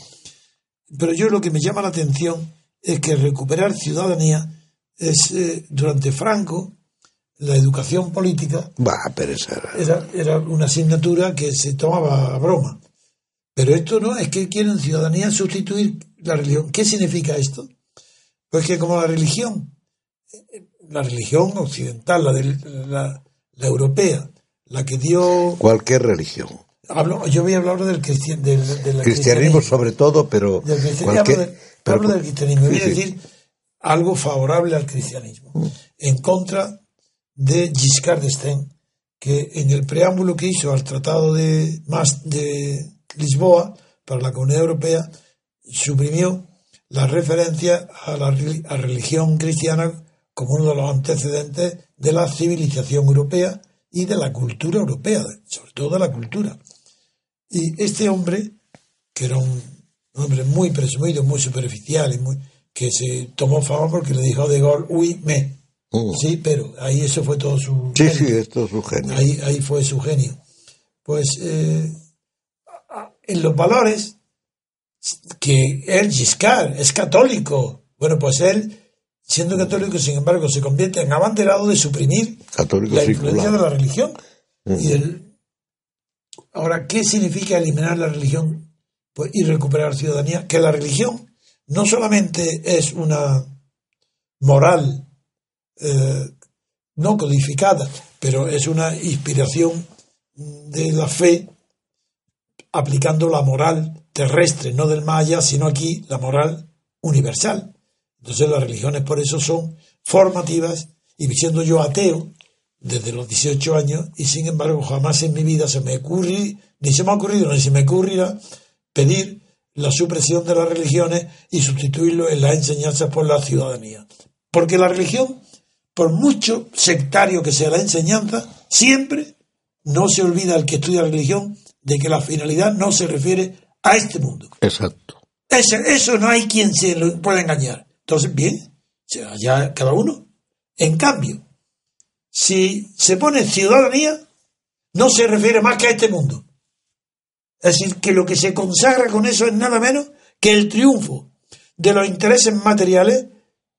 Pero yo lo que me llama la atención es que recuperar ciudadanía es, eh, durante Franco, la educación política va, pero esa era- era, era una asignatura que se tomaba a broma. Pero esto no, es que quieren ciudadanía sustituir la religión. ¿Qué significa esto? Pues que como la religión, la religión occidental, la, del- la, la europea, la que dio... cualquier religión. Hablo, yo voy a hablar del, cristian, del, del Cristianismo sobre todo, pero del cristianismo. Hablo, de- pero- hablo del cristianismo. Voy a sí. decir algo favorable al cristianismo. En contra de Giscard d'Estaing, que en el preámbulo que hizo al Tratado de, Mas- de Lisboa para la Comunidad Europea, suprimió la referencia a la a religión cristiana como uno de los antecedentes de la civilización europea y de la cultura europea, sobre todo de la cultura. Y este hombre, que era un hombre muy presumido, muy superficial, y muy, que se tomó fama porque le dijo de gol, uy, me. Mm. Sí, pero ahí eso fue todo su... Sí, mérito. sí, esto es un genio. Ahí, ahí fue su genio. Pues eh, en los valores que él, Giscard, es católico. Bueno, pues él, siendo católico, sin embargo, se convierte en abanderado de suprimir Católico la influencia singular. de la religión. Y el- ahora, ¿qué significa eliminar la religión pues, y recuperar ciudadanía? Que la religión no solamente es una moral eh, no codificada, pero es una inspiración de la fe aplicando la moral terrestre, no del allá, sino aquí la moral universal. Entonces las religiones por eso son formativas y siendo yo ateo desde los 18 años y sin embargo jamás en mi vida se me ocurre, ni se me ha ocurrido, ni se me ocurrirá pedir la supresión de las religiones y sustituirlo en las enseñanzas por la ciudadanía. Porque la religión, por mucho sectario que sea la enseñanza, siempre no se olvida el que estudia religión de que la finalidad no se refiere a este mundo. Exacto. Eso, eso no hay quien se lo pueda engañar. Entonces, bien, allá cada uno. En cambio, si se pone ciudadanía, no se refiere más que a este mundo. Es decir, que lo que se consagra con eso es nada menos que el triunfo de los intereses materiales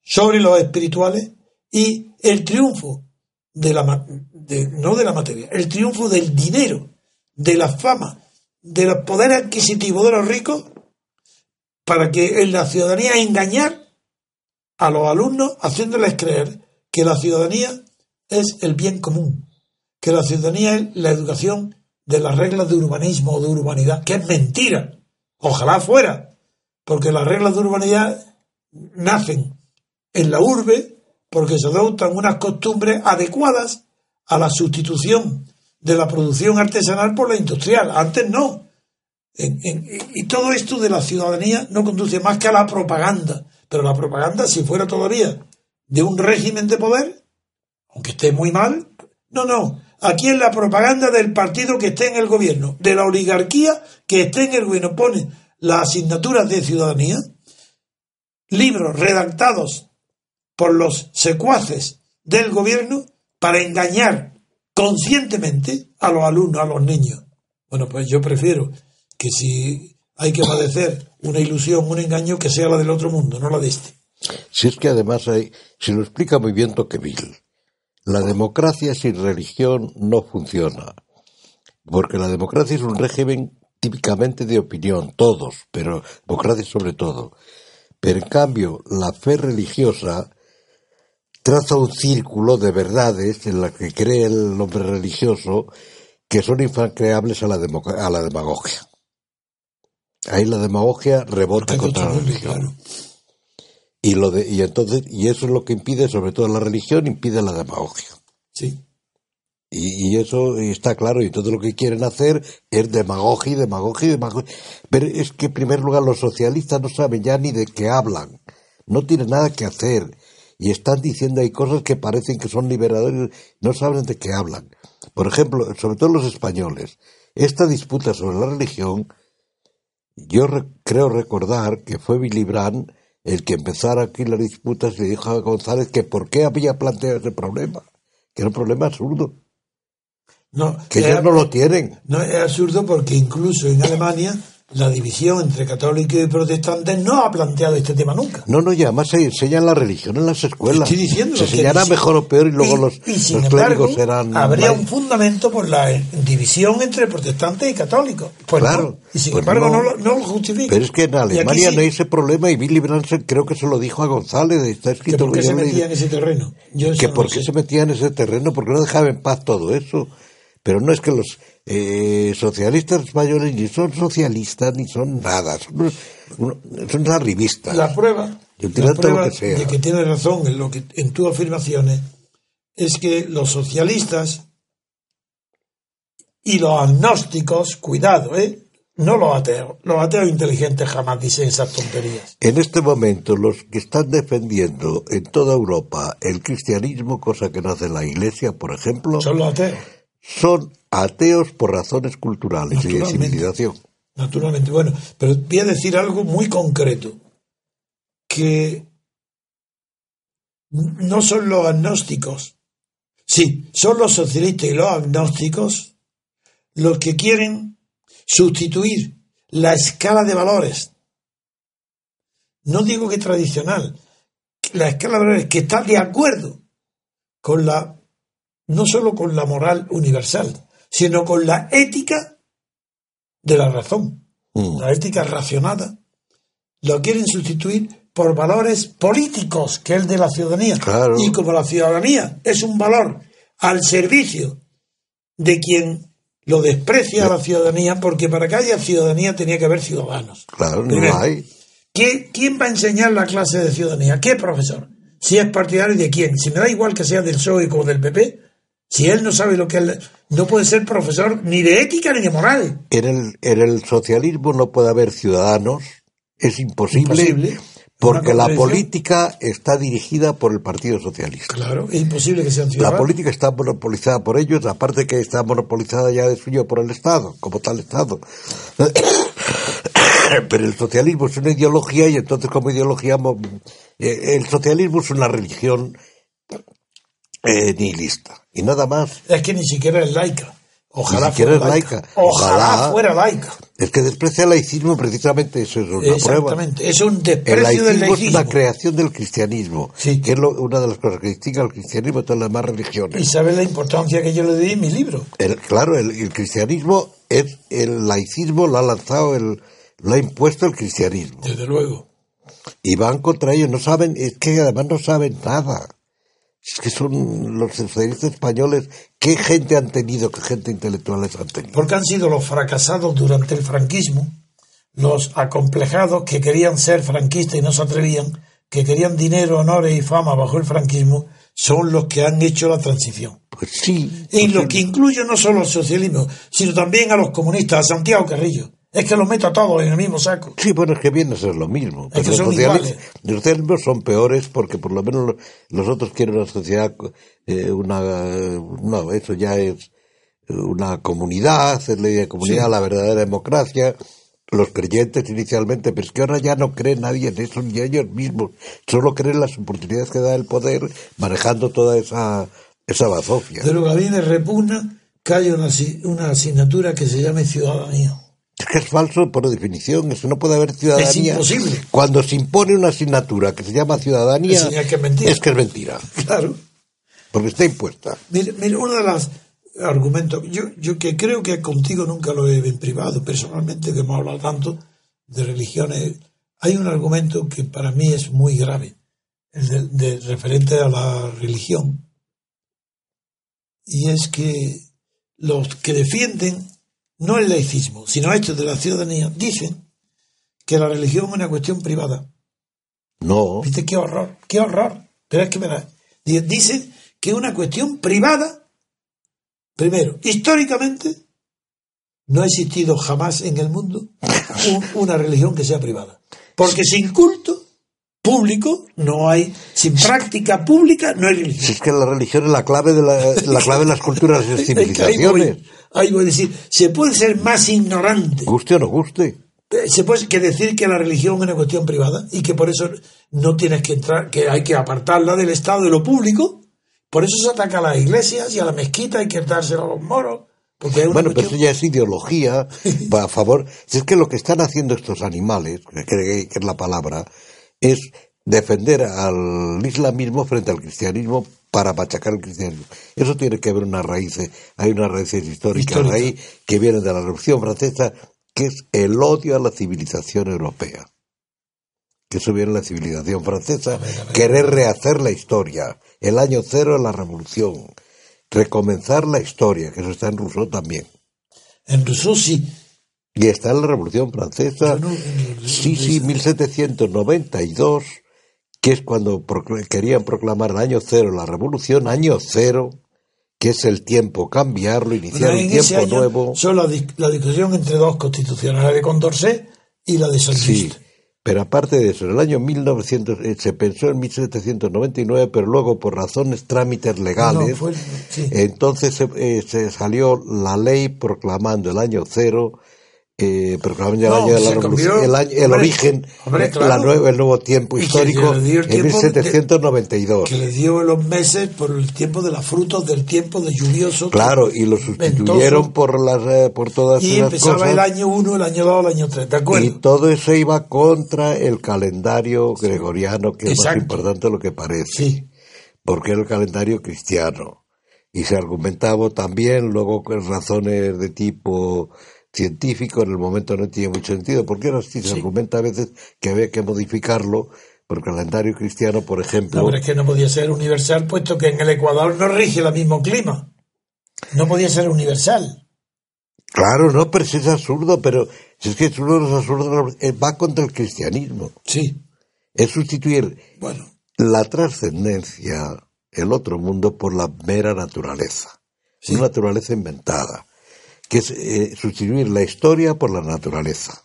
sobre los espirituales y el triunfo de la de- no de la materia, el triunfo del dinero, de la fama, de los poderes adquisitivos de los ricos, para que en la ciudadanía engañar a los alumnos haciéndoles creer que la ciudadanía es el bien común, que la ciudadanía es la educación de las reglas de urbanismo o de urbanidad, que es mentira. Ojalá fuera, porque las reglas de urbanidad nacen en la urbe porque se adoptan unas costumbres adecuadas a la sustitución de la producción artesanal por la industrial. Antes no. En- en- y todo esto de la ciudadanía no conduce más que a la propaganda. Pero la propaganda, si fuera todavía de un régimen de poder, aunque esté muy mal, no, no. Aquí es la propaganda del partido que esté en el gobierno, de la oligarquía que esté en el gobierno. Pone las asignaturas de ciudadanía, libros redactados por los secuaces del gobierno para engañar conscientemente a los alumnos, a los niños. Bueno, pues yo prefiero que si hay que padecer una ilusión, un engaño, que sea la del otro mundo, no la de este. Si es que además hay, se lo explica muy bien Tocqueville, la democracia sin religión no funciona, porque la democracia es un régimen típicamente de opinión, todos, pero democracia sobre todo. Pero en cambio, la fe religiosa traza un círculo de verdades en la que cree el hombre religioso que son infranqueables a la, a la demagogia. Ahí la demagogia rebota contra la religión. claro. Y lo de, y entonces, y eso es lo que impide, sobre todo la religión, impide la demagogia. Sí. Y, y eso está claro, y entonces lo que quieren hacer es demagogia y demagogia y demagogia. Pero es que en primer lugar los socialistas no saben ya ni de qué hablan, no tienen nada que hacer, y están diciendo hay cosas que parecen que son liberadores, no saben de qué hablan. Por ejemplo, sobre todo los españoles, esta disputa sobre la religión, yo re- creo recordar que fue Willy Brandt el que empezara aquí las disputas y le dijo a González que por qué había planteado ese problema, que era un problema absurdo, No, que ellos no lo tienen. no, es absurdo porque incluso en Alemania la división entre católicos y protestantes no ha planteado este tema nunca. No, no, y además se enseñan la religión en las escuelas. Estoy diciendo se que enseñará mejor o peor y luego y- los, y sin los embargo, clérigos serán... habría un fundamento por la división entre protestantes y católicos. Pues Claro, no. Y sin pues embargo no. no, lo, no lo justifica. Pero es que en Alemania sí, no hay ese problema y Billy Brandt se- creo que se lo dijo a González, está que escrito por qué se metía en ese terreno. Yo que por qué sé. se metía en ese terreno, porque no dejaba en paz todo eso. Pero no es que los eh, socialistas españoles ni son socialistas ni son nada, son, son arribistas. La prueba, Yo la tirando prueba lo que sea. de que tienes razón en lo que en tus afirmaciones es que los socialistas y los agnósticos, cuidado, ¿eh? No los ateos. Los ateos inteligentes jamás dicen esas tonterías. En este momento, los que están defendiendo en toda Europa el cristianismo, cosa que no hace la Iglesia, por ejemplo, Son los ateos, son ateos por razones culturales y de civilización. naturalmente. Bueno, pero voy a decir algo muy concreto. Que no son los agnósticos. Sí, son los socialistas y los agnósticos los que quieren sustituir la escala de valores. No digo que tradicional, la escala de valores que está de acuerdo con la, no solo con la moral universal, sino con la ética de la razón, Mm. la ética racionada, lo quieren sustituir por valores políticos, que es el de la ciudadanía. Claro. Y como la ciudadanía es un valor al servicio de quien lo desprecia a la ciudadanía, porque para que haya ciudadanía tenía que haber ciudadanos. Claro, no Primero, lo hay. ¿qué- ¿Quién va a enseñar la clase de ciudadanía? ¿Qué profesor? Si es partidario de quién. Si me da igual que sea del PSOE como del PP, si él no sabe lo que es, no puede ser profesor ni de ética ni de moral. En el, en el socialismo no puede haber ciudadanos, es imposible, Imposible. porque la política está dirigida por el Partido Socialista. Claro, es imposible que sean La ciudadanos. política está monopolizada por ellos, aparte que está monopolizada ya de suyo por el Estado, como tal Estado. (coughs) Pero el socialismo es una ideología y entonces como ideología eh, el socialismo es una religión eh, nihilista y nada más. Es que ni siquiera es laica. Ojalá Ni siquiera fuera es laica. laica. Ojalá, Ojalá. fuera laica. El que desprecia el laicismo precisamente eso es una prueba. Exactamente. Es un El desprecio del laicismo es laicismo. una creación del cristianismo, Sí. que es lo- una de las cosas que distingue al cristianismo de todas las demás religiones. Y sabes la importancia que yo le di en mi libro. El- claro, el, el cristianismo es el laicismo lo ha lanzado el lo ha impuesto el cristianismo Desde luego. y van contra ellos. No saben, es que además no saben nada. Es que son los socialistas españoles. ¿Qué gente han tenido? ¿Qué gente intelectuales han tenido? Porque han sido los fracasados durante el franquismo, los acomplejados que querían ser franquistas y no se atrevían, que querían dinero, honores y fama bajo el franquismo, son los que han hecho la transición. Pues sí. Y lo que incluye no solo al socialismo, sino también a los comunistas, a Santiago Carrillo. Es que los meto a todos en el mismo saco. Sí, bueno, es que viene a ser lo mismo. Es que Pero son los, los son peores porque por lo menos lo- los otros quieren una sociedad, eh, una, no, eso ya es una comunidad, es ley de comunidad, Sí. la verdadera democracia. Los creyentes inicialmente, pero es que ahora ya no cree nadie en eso, ni ellos mismos. Solo creen en las oportunidades que da el poder manejando toda esa, esa bazofia. De lo que a mí me repugna que haya una, una asignatura que se llame ciudadanía. Es que es falso por definición, eso no puede haber ciudadanía. imposible. Cuando se impone una asignatura que se llama ciudadanía, Es que es mentira. es que es mentira, Claro. porque está impuesta. Mira, mira, uno de los argumentos, yo, yo que creo que contigo nunca lo he en privado, personalmente, que hemos hablado tanto de religiones, hay un argumento que para mí es muy grave, el de, de referente a la religión, y es que los que defienden no el laicismo, sino hechos de la ciudadanía, dicen que la religión es una cuestión privada. No, ¿Viste qué horror? ¡Qué horror! Pero es que verás, dicen que es una cuestión privada. Primero, históricamente, no ha existido jamás en el mundo un- una religión que sea privada. Porque sin culto público no hay, sin práctica pública no hay si religión. es que la religión es la clave de, la, la clave de las culturas y las (laughs) civilizaciones. Ahí voy a decir, se puede ser más ignorante Guste o no guste. Eh, se puede que decir que la religión es una cuestión privada y que por eso no tienes que entrar, que hay que apartarla del Estado de lo público. Por eso se ataca a las iglesias y a la mezquita, hay que dársela a los moros. Porque Bueno, pero eso ya es ideología (laughs) va a favor. Si es que lo que están haciendo estos animales, que, que- que es la palabra, es defender al islamismo frente al cristianismo para machacar el cristianismo. Eso tiene que haber unas raíces, hay unas raíces históricas Histórica. ahí que vienen de la Revolución Francesa, que es el odio a la civilización europea. Que eso viene de la civilización francesa, ver, a ver. querer rehacer la historia, el año cero de la Revolución, recomenzar la historia, que eso está en Rousseau también. En Rousseau sí. Y está en la Revolución Francesa, Yo no- en- sí, sí, 1792, que es cuando procl- querían proclamar el año cero, la Revolución, año cero, que es el tiempo, cambiarlo, iniciar un tiempo año nuevo. son la, dis- la discusión entre dos constituciones, la de Condorcet y la de Saint Sí, pero aparte de eso, en el año 1900, eh, se pensó en 1799, pero luego por razones trámites legales, No, fue el- sí. entonces se, eh, se salió la ley proclamando el año cero, eh, proclamando el No, año de la revolución, cambió, el, año- el hombre, origen, hombre, eh, claro. la nue- el nuevo tiempo que histórico el en tiempo de- 1792. Que le dio los meses por el tiempo de las frutos del tiempo de lluvioso. Claro, y lo sustituyeron ventoso, por las eh, por todas Y esas empezaba cosas. el año 1, el año 2, el año 3, ¿de acuerdo? Y todo eso iba contra el calendario gregoriano, que es más importante de lo que parece, Sí. porque era el calendario cristiano. Y se argumentaba también, luego con razones de tipo científico, en el momento no tenía mucho sentido, porque ahora sí se argumenta a veces que había que modificarlo, el calendario cristiano, por ejemplo, No, pero es que no podía ser universal, puesto que en el Ecuador no rige el mismo clima. No podía ser universal. claro, no, pero si es absurdo, pero si es que es uno de los absurdos, eh, va contra el cristianismo. Sí. Es sustituir Bueno, la trascendencia, el otro mundo, por la mera naturaleza. Sí. Una naturaleza inventada. Que es eh, sustituir la historia por la naturaleza.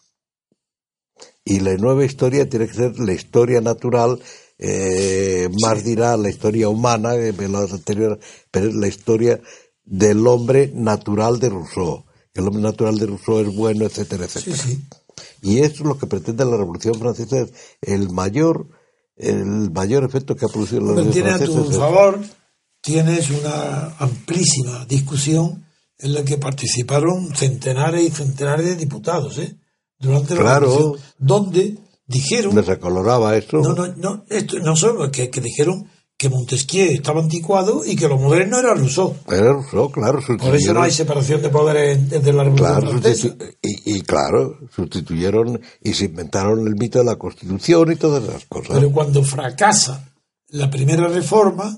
Y la nueva historia tiene que ser la historia natural, eh, más dirá la historia humana, eh, de las anteriores, pero es la historia del hombre natural de Rousseau. El hombre natural de Rousseau es bueno, etcétera, etcétera. sí. Y eso es lo que pretende la Revolución Francesa, es el mayor, el mayor efecto que ha producido la Revolución a Francesa. tu es eso. favor, tienes una amplísima discusión en la que participaron centenares y centenares de diputados, ¿eh? Durante la Claro. donde dijeron Les acoloraba eso. no, no, no, esto, no solo que, que dijeron que Montesquieu estaba anticuado y que lo moderno era Rousseau. Era Rousseau, claro. Por eso no hay separación de poderes desde la Revolución Claro, Francesa. y, y claro, sustituyeron y se inventaron el mito de la Constitución y todas esas cosas. Pero cuando fracasa la primera reforma,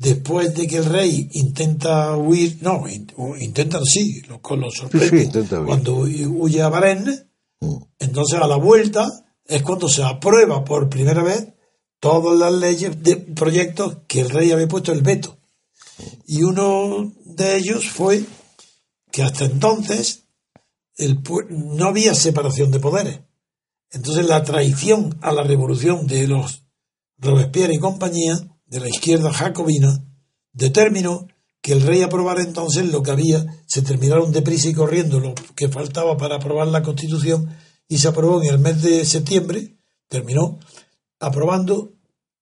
después de que el rey intenta huir, no, in- intentan sí, lo, con lo sorprende, Sí, sí, cuando hu- huye a Varennes, Mm. entonces a la vuelta es cuando se aprueba por primera vez todas las leyes de proyectos que el rey había puesto el veto. Y uno de ellos fue que hasta entonces el no había separación de poderes. Entonces la traición a la revolución de los Robespierre y compañía, de la izquierda jacobina, determinó que el rey aprobara entonces lo que había, se terminaron deprisa y corriendo lo que faltaba para aprobar la constitución y se aprobó en el mes de septiembre, terminó aprobando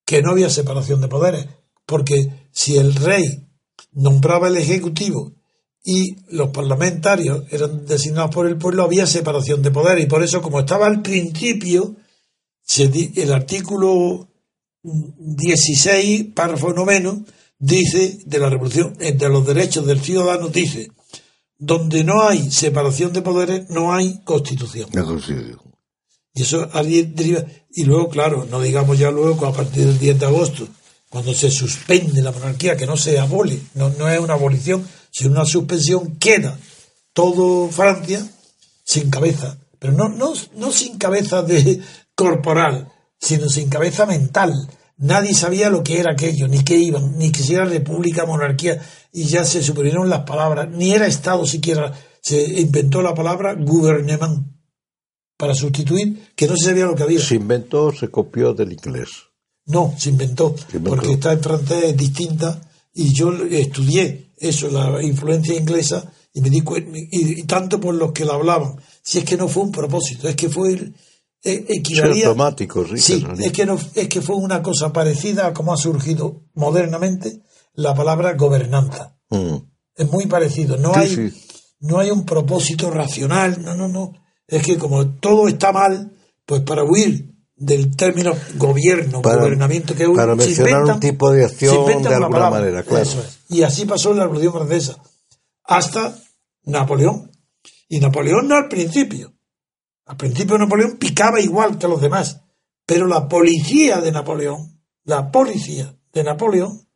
que no había separación de poderes, porque si el rey nombraba el ejecutivo y los parlamentarios eran designados por el pueblo, había separación de poderes. Y por eso como estaba al principio, el artículo 16, párrafo noveno, dice de la revolución, de los derechos del ciudadano, dice, donde no hay separación de poderes, no hay constitución. La Constitución. Y eso deriva. Y luego, claro, no digamos ya luego que a partir del 10 de agosto, cuando se suspende la monarquía, que no se abole, no, no es una abolición, sino una suspensión, queda todo Francia sin cabeza. Pero no, no, no sin cabeza de corporal, sino sin cabeza mental. Nadie sabía lo que era aquello, ni qué iban, ni que si era república, monarquía, y ya se suprimieron las palabras, ni era Estado siquiera. Se inventó la palabra gouvernement para sustituir que no se sabía lo que había. Se inventó, se copió del inglés. No, se inventó, Se inventó. porque está en francés es distinta y yo estudié eso, la influencia inglesa y me di cuenta, y, y tanto por los que la hablaban. Si es que no fue un propósito, es que fue equivalía- Sí, automático, sí, Sí, que no- es que no, es que fue una cosa parecida a como ha surgido modernamente la palabra gobernanza. Mm. Es muy parecido. No Sí, hay, sí. no hay un propósito racional. No, no, no. Es que como todo está mal, pues para huir del término gobierno, Para- gobernamiento que para mencionar un tipo de acción inventan de una alguna manera, claro. Eso es. Y así pasó en la Revolución Francesa. Hasta Napoleón. Y Napoleón no al principio. Al principio Napoleón picaba igual que los demás. Pero la policía de Napoleón, la policía de Napoleón,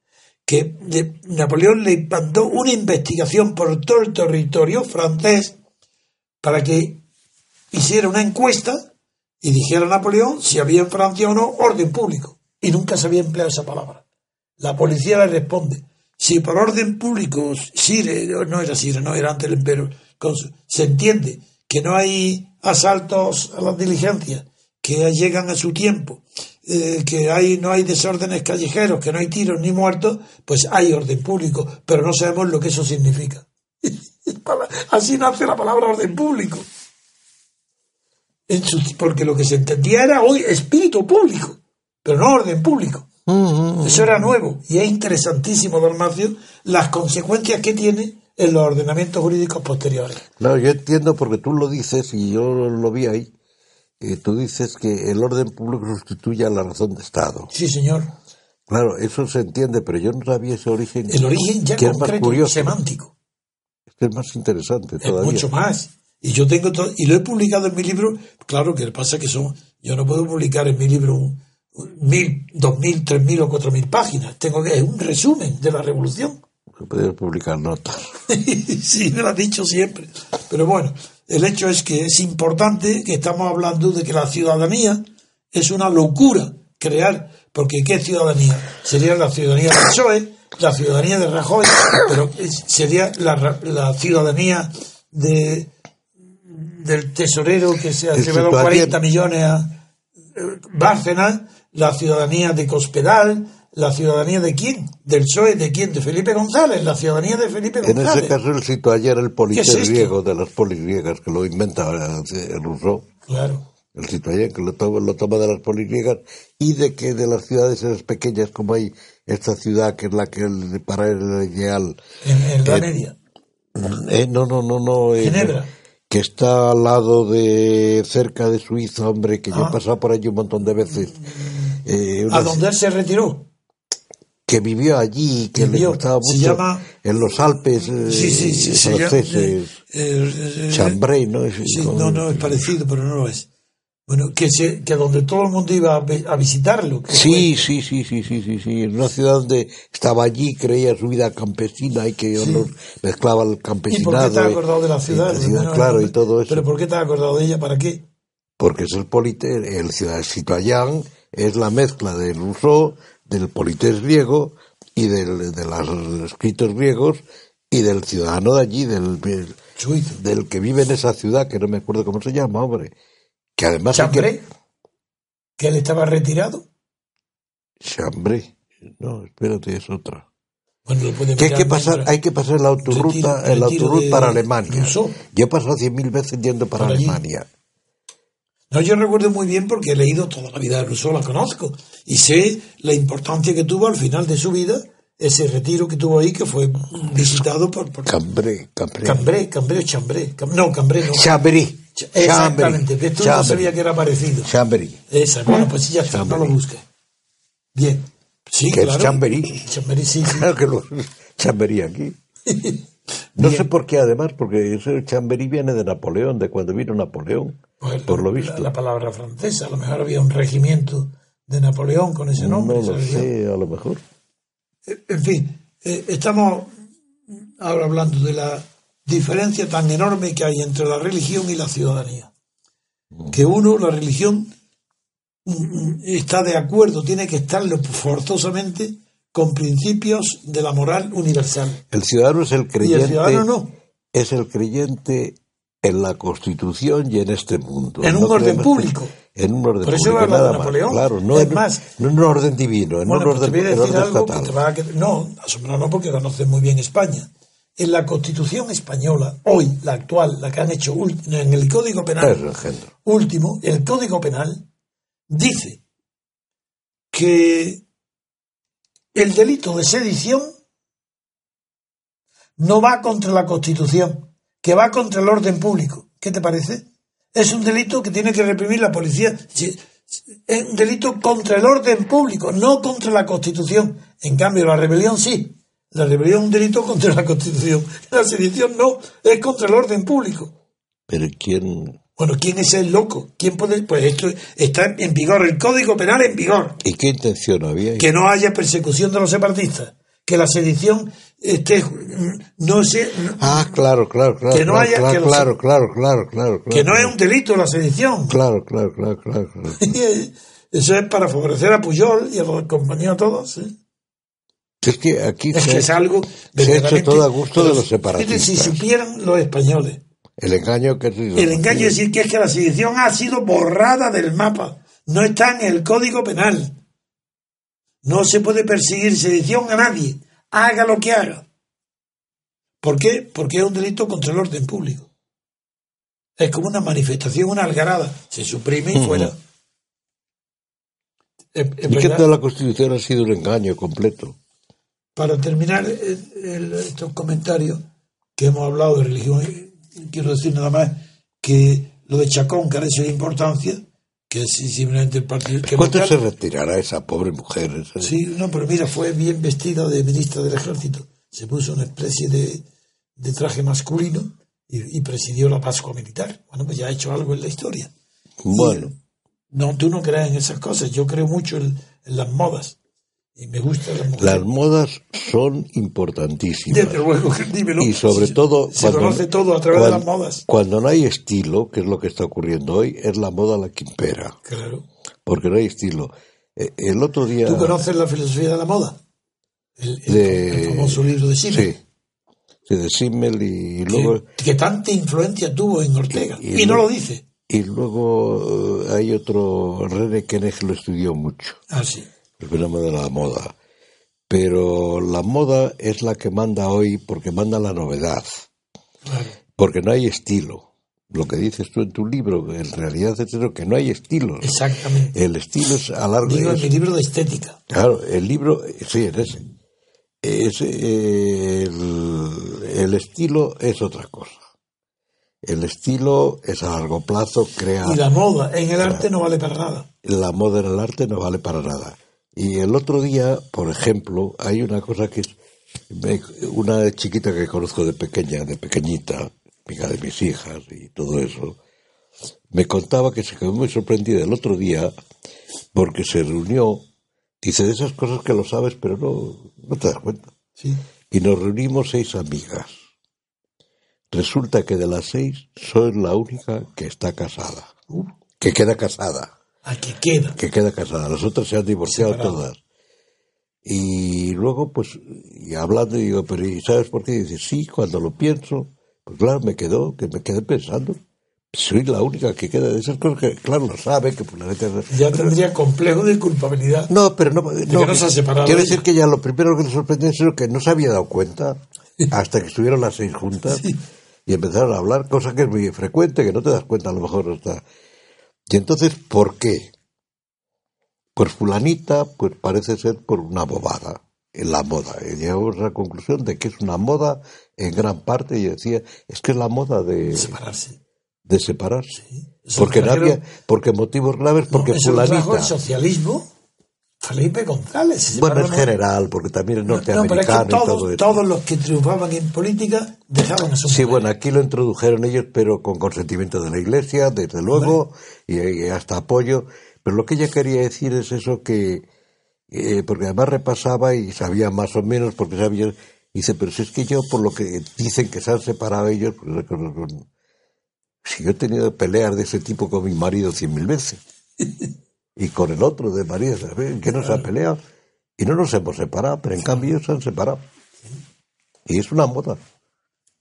que Napoleón le mandó una investigación por todo el territorio francés para que hiciera una encuesta y dijera a Napoleón si había en Francia o no orden público. Y nunca se había empleado esa palabra. La policía le responde, si por orden público, Sire, no era Sire, no era ante el emperador, se entiende que no hay asaltos a las diligencias, que llegan a su tiempo, eh, que hay, no hay desórdenes callejeros, que no hay tiros ni muertos, pues hay orden público, pero no sabemos lo que eso significa. (laughs) Así nace la palabra orden público. Porque lo que se entendía era hoy espíritu público, pero no orden público. Eso era nuevo y es interesantísimo, Dalmacio, las consecuencias que tiene en los ordenamientos jurídicos posteriores. Claro, yo entiendo porque tú lo dices y yo lo vi ahí. eh, tú dices que el orden público sustituye a la razón de Estado. Sí, señor. Claro, eso se entiende, pero yo no sabía ese origen. El origen ya que es más concreto, curioso, semántico, que es más interesante es todavía. mucho más. Y yo tengo todo, y lo he publicado en mi libro, claro que pasa que son, yo no puedo publicar en mi libro mil, dos mil, tres mil o cuatro mil páginas. Tengo que, es un resumen de la revolución. Que publicar notas. (laughs) sí, me lo has dicho siempre. Pero bueno, el hecho es que es importante que estamos hablando de que la ciudadanía es una locura crear, porque ¿qué ciudadanía? Sería la ciudadanía del PSOE, la ciudadanía de Rajoy, pero sería la, ciudadanía de del tesorero que se ha llevado ciudadano- 40 millones a eh, Bárcenas, la ciudadanía de Cospedal, la ciudadanía de quién? Del PSOE, de quién? De Felipe González, la ciudadanía de Felipe En González. ese caso, el citoyen era el politer griego de las polis griegas, que lo inventa eh, Rousseau. Claro. El citoyen que lo toma, lo toma de las polis griegas y de que de las ciudades esas pequeñas, como hay esta ciudad que es la que el- para él era ideal, En, en la Eh, media. Eh, no, no, no, no. eh, Ginebra. que está al lado de, cerca de Suiza, hombre, que yo Ah. he pasado por allí un montón de veces. Eh, A donde él se retiró. Que vivió allí, que le Vivió. gustaba Se mucho. llama- En los Alpes eh, Sí, sí, sí. franceses. eh, eh, Chambray, ¿no? Es- con- no, no, es parecido, pero no lo es. Bueno, que, se, que donde todo el mundo iba a, vi- a visitarlo. que Sí, sí, sí, sí, sí, sí, sí. En una ciudad donde estaba allí, creía su vida campesina y que nos mezclaba el fue- ¿Y por qué campesinado. te has y- acordado de la ciudad? y la ciudad, No, claro, no, y todo eso. ¿Pero por qué te has acordado de ella? ¿Para qué? Porque es el polité, el ciudad citoyen, es la mezcla del Rousseau, del polités griego y del, de los escritos griegos y del ciudadano de allí, del, del que vive en esa ciudad, que no me acuerdo cómo se llama, hombre. Que además que... ¿Chambré? ¿Que él estaba retirado? Chambré. No, espérate, es otra. Bueno, lo puede Que hay que pasar, mientras- hay que pasar la autorruta, el de para Alemania. Yo he pasado cien mil veces yendo para allí. No, yo recuerdo muy bien porque he leído toda la vida de Rousseau, la conozco. Y sé la importancia que tuvo al final de su vida ese retiro que tuvo ahí, que fue visitado por, por Cambré, Cambré. Cambré, Cambré o Chambré. Cam- no, Cambré no. Chambrí. Ch- Exactamente, ves tú no sabía que era parecido. Chambrí. Esa, bueno, pues ya está, no Chamberí. lo busques. Bien. Sí, Que es claro. Chamberí. Chamberí, sí, sí. Claro (laughs) que lo Chamberí aquí. (laughs) No sé por qué, además, porque ese Chamberí viene de Napoleón, de cuando vino Napoleón, Pues, por lo visto. La, palabra francesa, a lo mejor había un regimiento de Napoleón con ese nombre. no lo sé, a lo mejor. En fin, eh, estamos ahora hablando de la diferencia tan enorme que hay entre la religión y la ciudadanía. Que uno, la religión, mm, está de acuerdo, tiene que estarlo forzosamente con principios de la moral universal. El ciudadano es el Y creyente. el ciudadano no. Es el creyente en la Constitución y en este mundo. En un No orden público. En un orden Por eso público, habla de nada más. Napoleón. Claro, no Es en, más- no en un orden divino, en Bueno, un pues te orden, voy a en decir orden algo que estatal. te va a que- No, asombrar no porque conoces muy bien España. En la Constitución española, hoy, la actual, la que han hecho en el Código Penal, último, el Código Penal dice que el delito de sedición no va contra la Constitución, que va contra el orden público. ¿Qué te parece? Es un delito que tiene que reprimir la policía. Es un delito contra el orden público, no contra la Constitución. En cambio, la rebelión sí. La rebelión es un delito contra la Constitución. La sedición no, es contra el orden público. Pero ¿quién? Bueno, ¿quién es el loco? ¿Quién puede? Pues esto está en vigor, el Código Penal en vigor. ¿Y qué intención había? Que no haya persecución de los separatistas, que la sedición esté, no se, Ah, claro, claro, claro. Que no claro, haya- claro, que los- claro, claro, claro, claro, que no es un delito la sedición. Claro, claro, claro, claro. claro. (laughs) Eso es para favorecer a Puyol y a los compañeros todos. ¿sí? Es que aquí Es se, que es algo se ha hecho todo a gusto de los separatistas. Si supieran los españoles, el engaño que el engaño es decir que es que la sedición ha sido borrada del mapa, no está en el Código Penal. No se puede perseguir sedición a nadie, haga lo que haga. ¿Por qué? Porque es un delito contra el orden público. Es como una manifestación, una algarada. Se suprime y fuera. Es- es ¿Y qué tal la Constitución ha sido un engaño completo? Para terminar el- el- estos comentarios que hemos hablado de religión, eh, quiero decir nada más que lo de Chacón carece de importancia, que es simplemente el partido que ¿Cuánto votar- se retirará esa pobre mujer? Esa- Sí, no, pero mira, fue bien vestida de ministra del ejército. Se puso una especie de, de traje masculino y, y presidió la Pascua Militar. Bueno, pues ya ha hecho algo en la historia. Bueno, No, tú no crees en esas cosas. Yo creo mucho en, en las modas. Y me gustan las mujeres. las modas son importantísimas. Desde luego, (laughs) dímelo. Y sobre Se- todo, Se conoce todo a través de las modas. Cuando no hay estilo, que es lo que está ocurriendo hoy, es la moda la que impera. Claro. Porque no hay estilo. Eh, El otro día. ¿Tú conoces la filosofía de la moda? El, el- de- el famoso libro de Simmel. Sí. De Simmel y luego. que, que tanta influencia tuvo en Ortega. Y- Y, y no lo dice. Y luego eh, hay otro, René que lo estudió mucho, Ah, sí. El fenómeno de la moda. Pero la moda es la que manda hoy porque manda la novedad, porque no hay estilo. Lo que dices tú en tu libro, en realidad es eso, que no hay estilo. Exactamente. El estilo es a largo Digo es- mi libro de estética. Claro, el libro, sí, en ese. es, eh, el, el estilo es otra cosa. El estilo es a largo plazo, crea... Y la moda en el arte no vale para nada. La moda en el arte no vale para nada. Y el otro día, por ejemplo, hay una cosa que es... me- Una chiquita que conozco de pequeña, de pequeñita, amiga de mis hijas y todo eso, me contaba que se quedó muy sorprendida el otro día porque se reunió, dice de esas cosas que lo sabes pero no, no te das cuenta. Sí. Y nos reunimos seis amigas. Resulta que de las seis soy la única que está casada, Uh, que queda casada, a que queda. que queda casada. Las otras se han divorciado Separado. todas. Y luego, pues, y hablando, digo, pero ¿y sabes por qué? dice, sí, cuando lo pienso, pues claro, me quedó, que me quedé pensando. Soy la única que queda de esas cosas que, claro, lo sabe, que por la letra... Ya tendría complejo de culpabilidad. No, pero no. que no se ha separado Quiero decir que ya lo primero que le sorprendió es que no se había dado cuenta hasta que estuvieron las seis juntas (laughs) y empezaron a hablar, cosa que es muy frecuente, que no te das cuenta a lo mejor hasta. Y entonces, ¿por qué? Pues fulanita, pues parece ser por una bobada en la moda. Y llegamos a la conclusión de que es una moda en gran parte, y decía, es que es la moda de, Separarse. de separarse. Eso Porque trajeron- nadie, porque motivos graves, No, porque eso lo trajo fulanita. el socialismo. Felipe González. Bueno, en separaron- general, porque también es No, pero es que norteamericano y todo todos, los que triunfaban en política dejaban a su Sí, mujer. bueno, aquí lo introdujeron ellos, pero con consentimiento de la Iglesia, desde luego, y, y hasta apoyo. Pero lo que ella quería decir es eso que, eh, porque además repasaba y sabía más o menos, porque sabía, dice, pero si es que yo, por lo que dicen que se han separado ellos, pues, si yo he tenido peleas de ese tipo con mi marido cien mil veces, (laughs) y con el otro de marido, ¿sabes? que no se ha peleado, y no nos hemos separado, pero en cambio ellos se han separado. Y es una moda.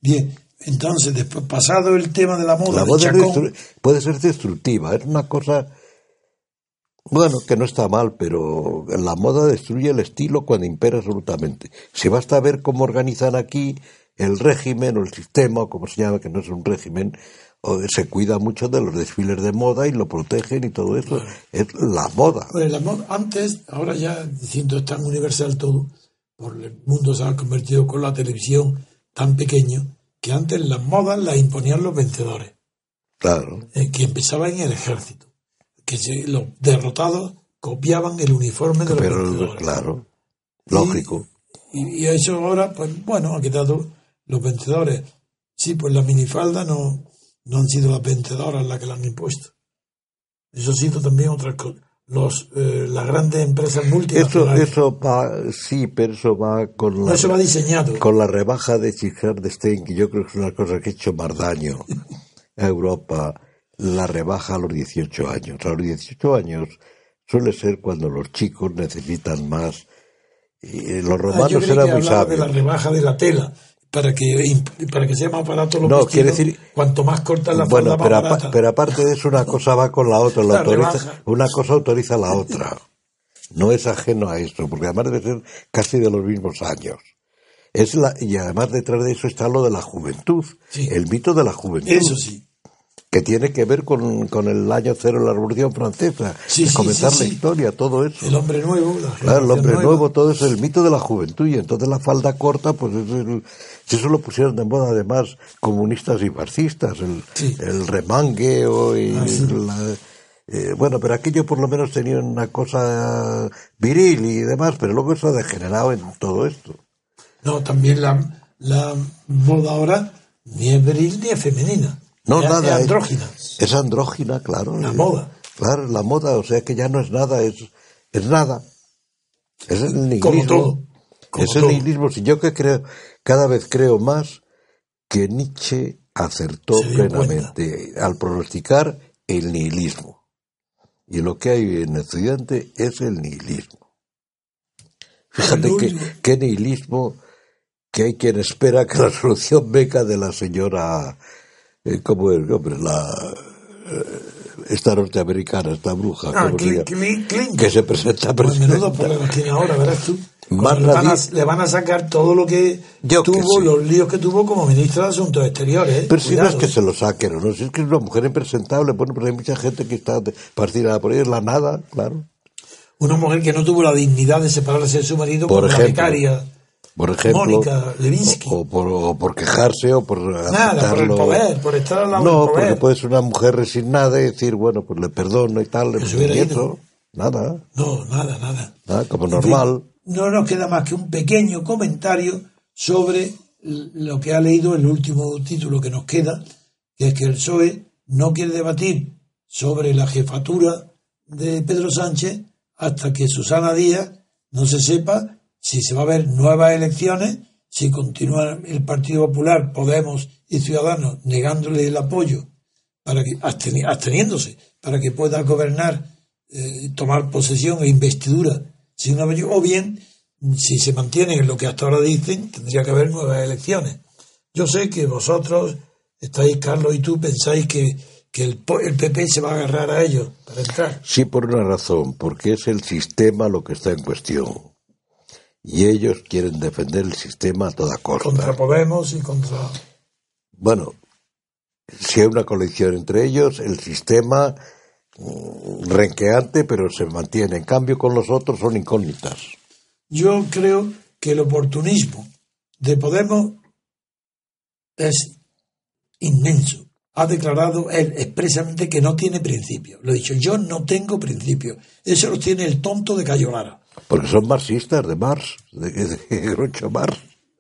Bien, entonces, después, pasado el tema de la moda, La moda Chacón, puede ser destructiva, es una cosa, bueno, que no está mal, pero la moda destruye el estilo cuando impera absolutamente. Si basta ver cómo organizan aquí el régimen o el sistema, o como se llama, que no es un régimen, se cuida mucho de los desfiles de moda y lo protegen y todo eso. Es la moda. Pues la moda, antes, ahora ya diciendo es tan universal todo, por el mundo se ha convertido con la televisión tan pequeño, que antes las modas las imponían los vencedores, Claro. eh, que empezaban en el ejército, que se- los derrotados copiaban el uniforme de los Pero, vencedores. claro, lógico. Y, y eso ahora, pues bueno, ha quedado los vencedores. Sí, pues la minifalda no, no han sido las vencedoras las que la han impuesto. Eso ha sido también otra cosa. Los, eh, las grandes empresas Eso, multinacionales. eso va, sí, pero eso va con la, eso va diseñado. con la rebaja de Richard de Stein, que yo creo que es una cosa que ha hecho más daño a Europa, la rebaja a los 18 años. A los 18 años suele ser cuando los chicos necesitan más. Y eh, los Ah, romanos creí eran muy hablaba de la sabios. rebaja de la tela para que para que sea más barato los No, quiere decir- cuanto más corta la Bueno, falda pero, más barata. pero aparte de eso, una cosa va con la otra. la autoriza- una cosa autoriza a la otra. No es ajeno a esto, porque además debe ser casi de los mismos años. Es la, y además detrás de eso está lo de la juventud, Sí. el mito de la juventud. Eso sí. Que tiene que ver con, con el año cero de la Revolución Francesa, Sí, comenzar sí, la historia, todo eso. El hombre nuevo, la Claro, el hombre nueva. nuevo, todo eso, el mito de la juventud, y entonces la falda corta, pues es el- si eso lo pusieron de moda además comunistas y fascistas, el, el remangueo y Ah, la- eh, bueno, pero aquello por lo menos tenía una cosa viril y demás, pero luego eso ha degenerado en todo esto. No, también la, la moda ahora ni es viril ni es femenina. No, Ya nada. Es andrógina. Es andrógina, claro. La moda. Claro, la moda, o sea que ya no es nada, es, es nada. Es el nihilismo. Como todo. Como es el nihilismo. Si yo que creo, cada vez creo más que Nietzsche acertó plenamente al pronosticar el nihilismo. Y lo que hay en estudiante es el nihilismo. (laughs) Fíjate El que, qué nihilismo que hay quien espera que la (laughs) solución venga de la señora, eh, ¿cómo es? Hombre, la, eh, esta norteamericana, esta bruja, Ah, que se presenta Pues menudo presidenta. problemas tiene ahora, verás tú. Más le, van a, radi- le van a sacar todo lo que Yo que tuvo, sí. los líos que tuvo como ministra de Asuntos Exteriores. ¿eh? Pero si no es que se lo saquen, no, si es que es una mujer impresentable, bueno, pero hay mucha gente que está partida por ahí, es la nada, claro. Una mujer que no tuvo la dignidad de separarse de su marido Por por, la ejemplo. becaria. Por ejemplo, Mónica Levinsky. o, o por, o por quejarse o por Nada, por el poder, por estar al lado No, del porque puede ser una mujer resignada y decir, bueno, pues le perdono y tal, eso, ido. nada, No, nada, nada. nada, como normal. no nos queda más que un pequeño comentario sobre lo que ha leído el último título que nos queda, que es que el PSOE no quiere debatir sobre la jefatura de Pedro Sánchez hasta que Susana Díaz no se sepa si se va a haber nuevas elecciones, si continúa el Partido Popular, Podemos y Ciudadanos negándole el apoyo para que absteni- absteniéndose para que pueda gobernar, eh, tomar posesión e investidura sin una o bien si se mantienen en lo que hasta ahora dicen, tendría que haber nuevas elecciones. Yo sé que vosotros estáis, Carlos y tú, pensáis que, que el, el PP se va a agarrar a ellos para entrar. Sí, por una razón, porque es el sistema lo que está en cuestión. Y ellos quieren defender el sistema a toda costa. Contra Podemos y contra... Bueno, si hay una colección entre ellos, el sistema mm, renqueante, pero se mantiene. En cambio, con los otros son incógnitas. Yo creo que el oportunismo de Podemos es inmenso. Ha declarado él expresamente que no tiene principio. Lo he dicho, yo no tengo principio. Eso lo tiene el tonto de Cayo Lara. Porque son marxistas de Marx, de, de Groucho Marx.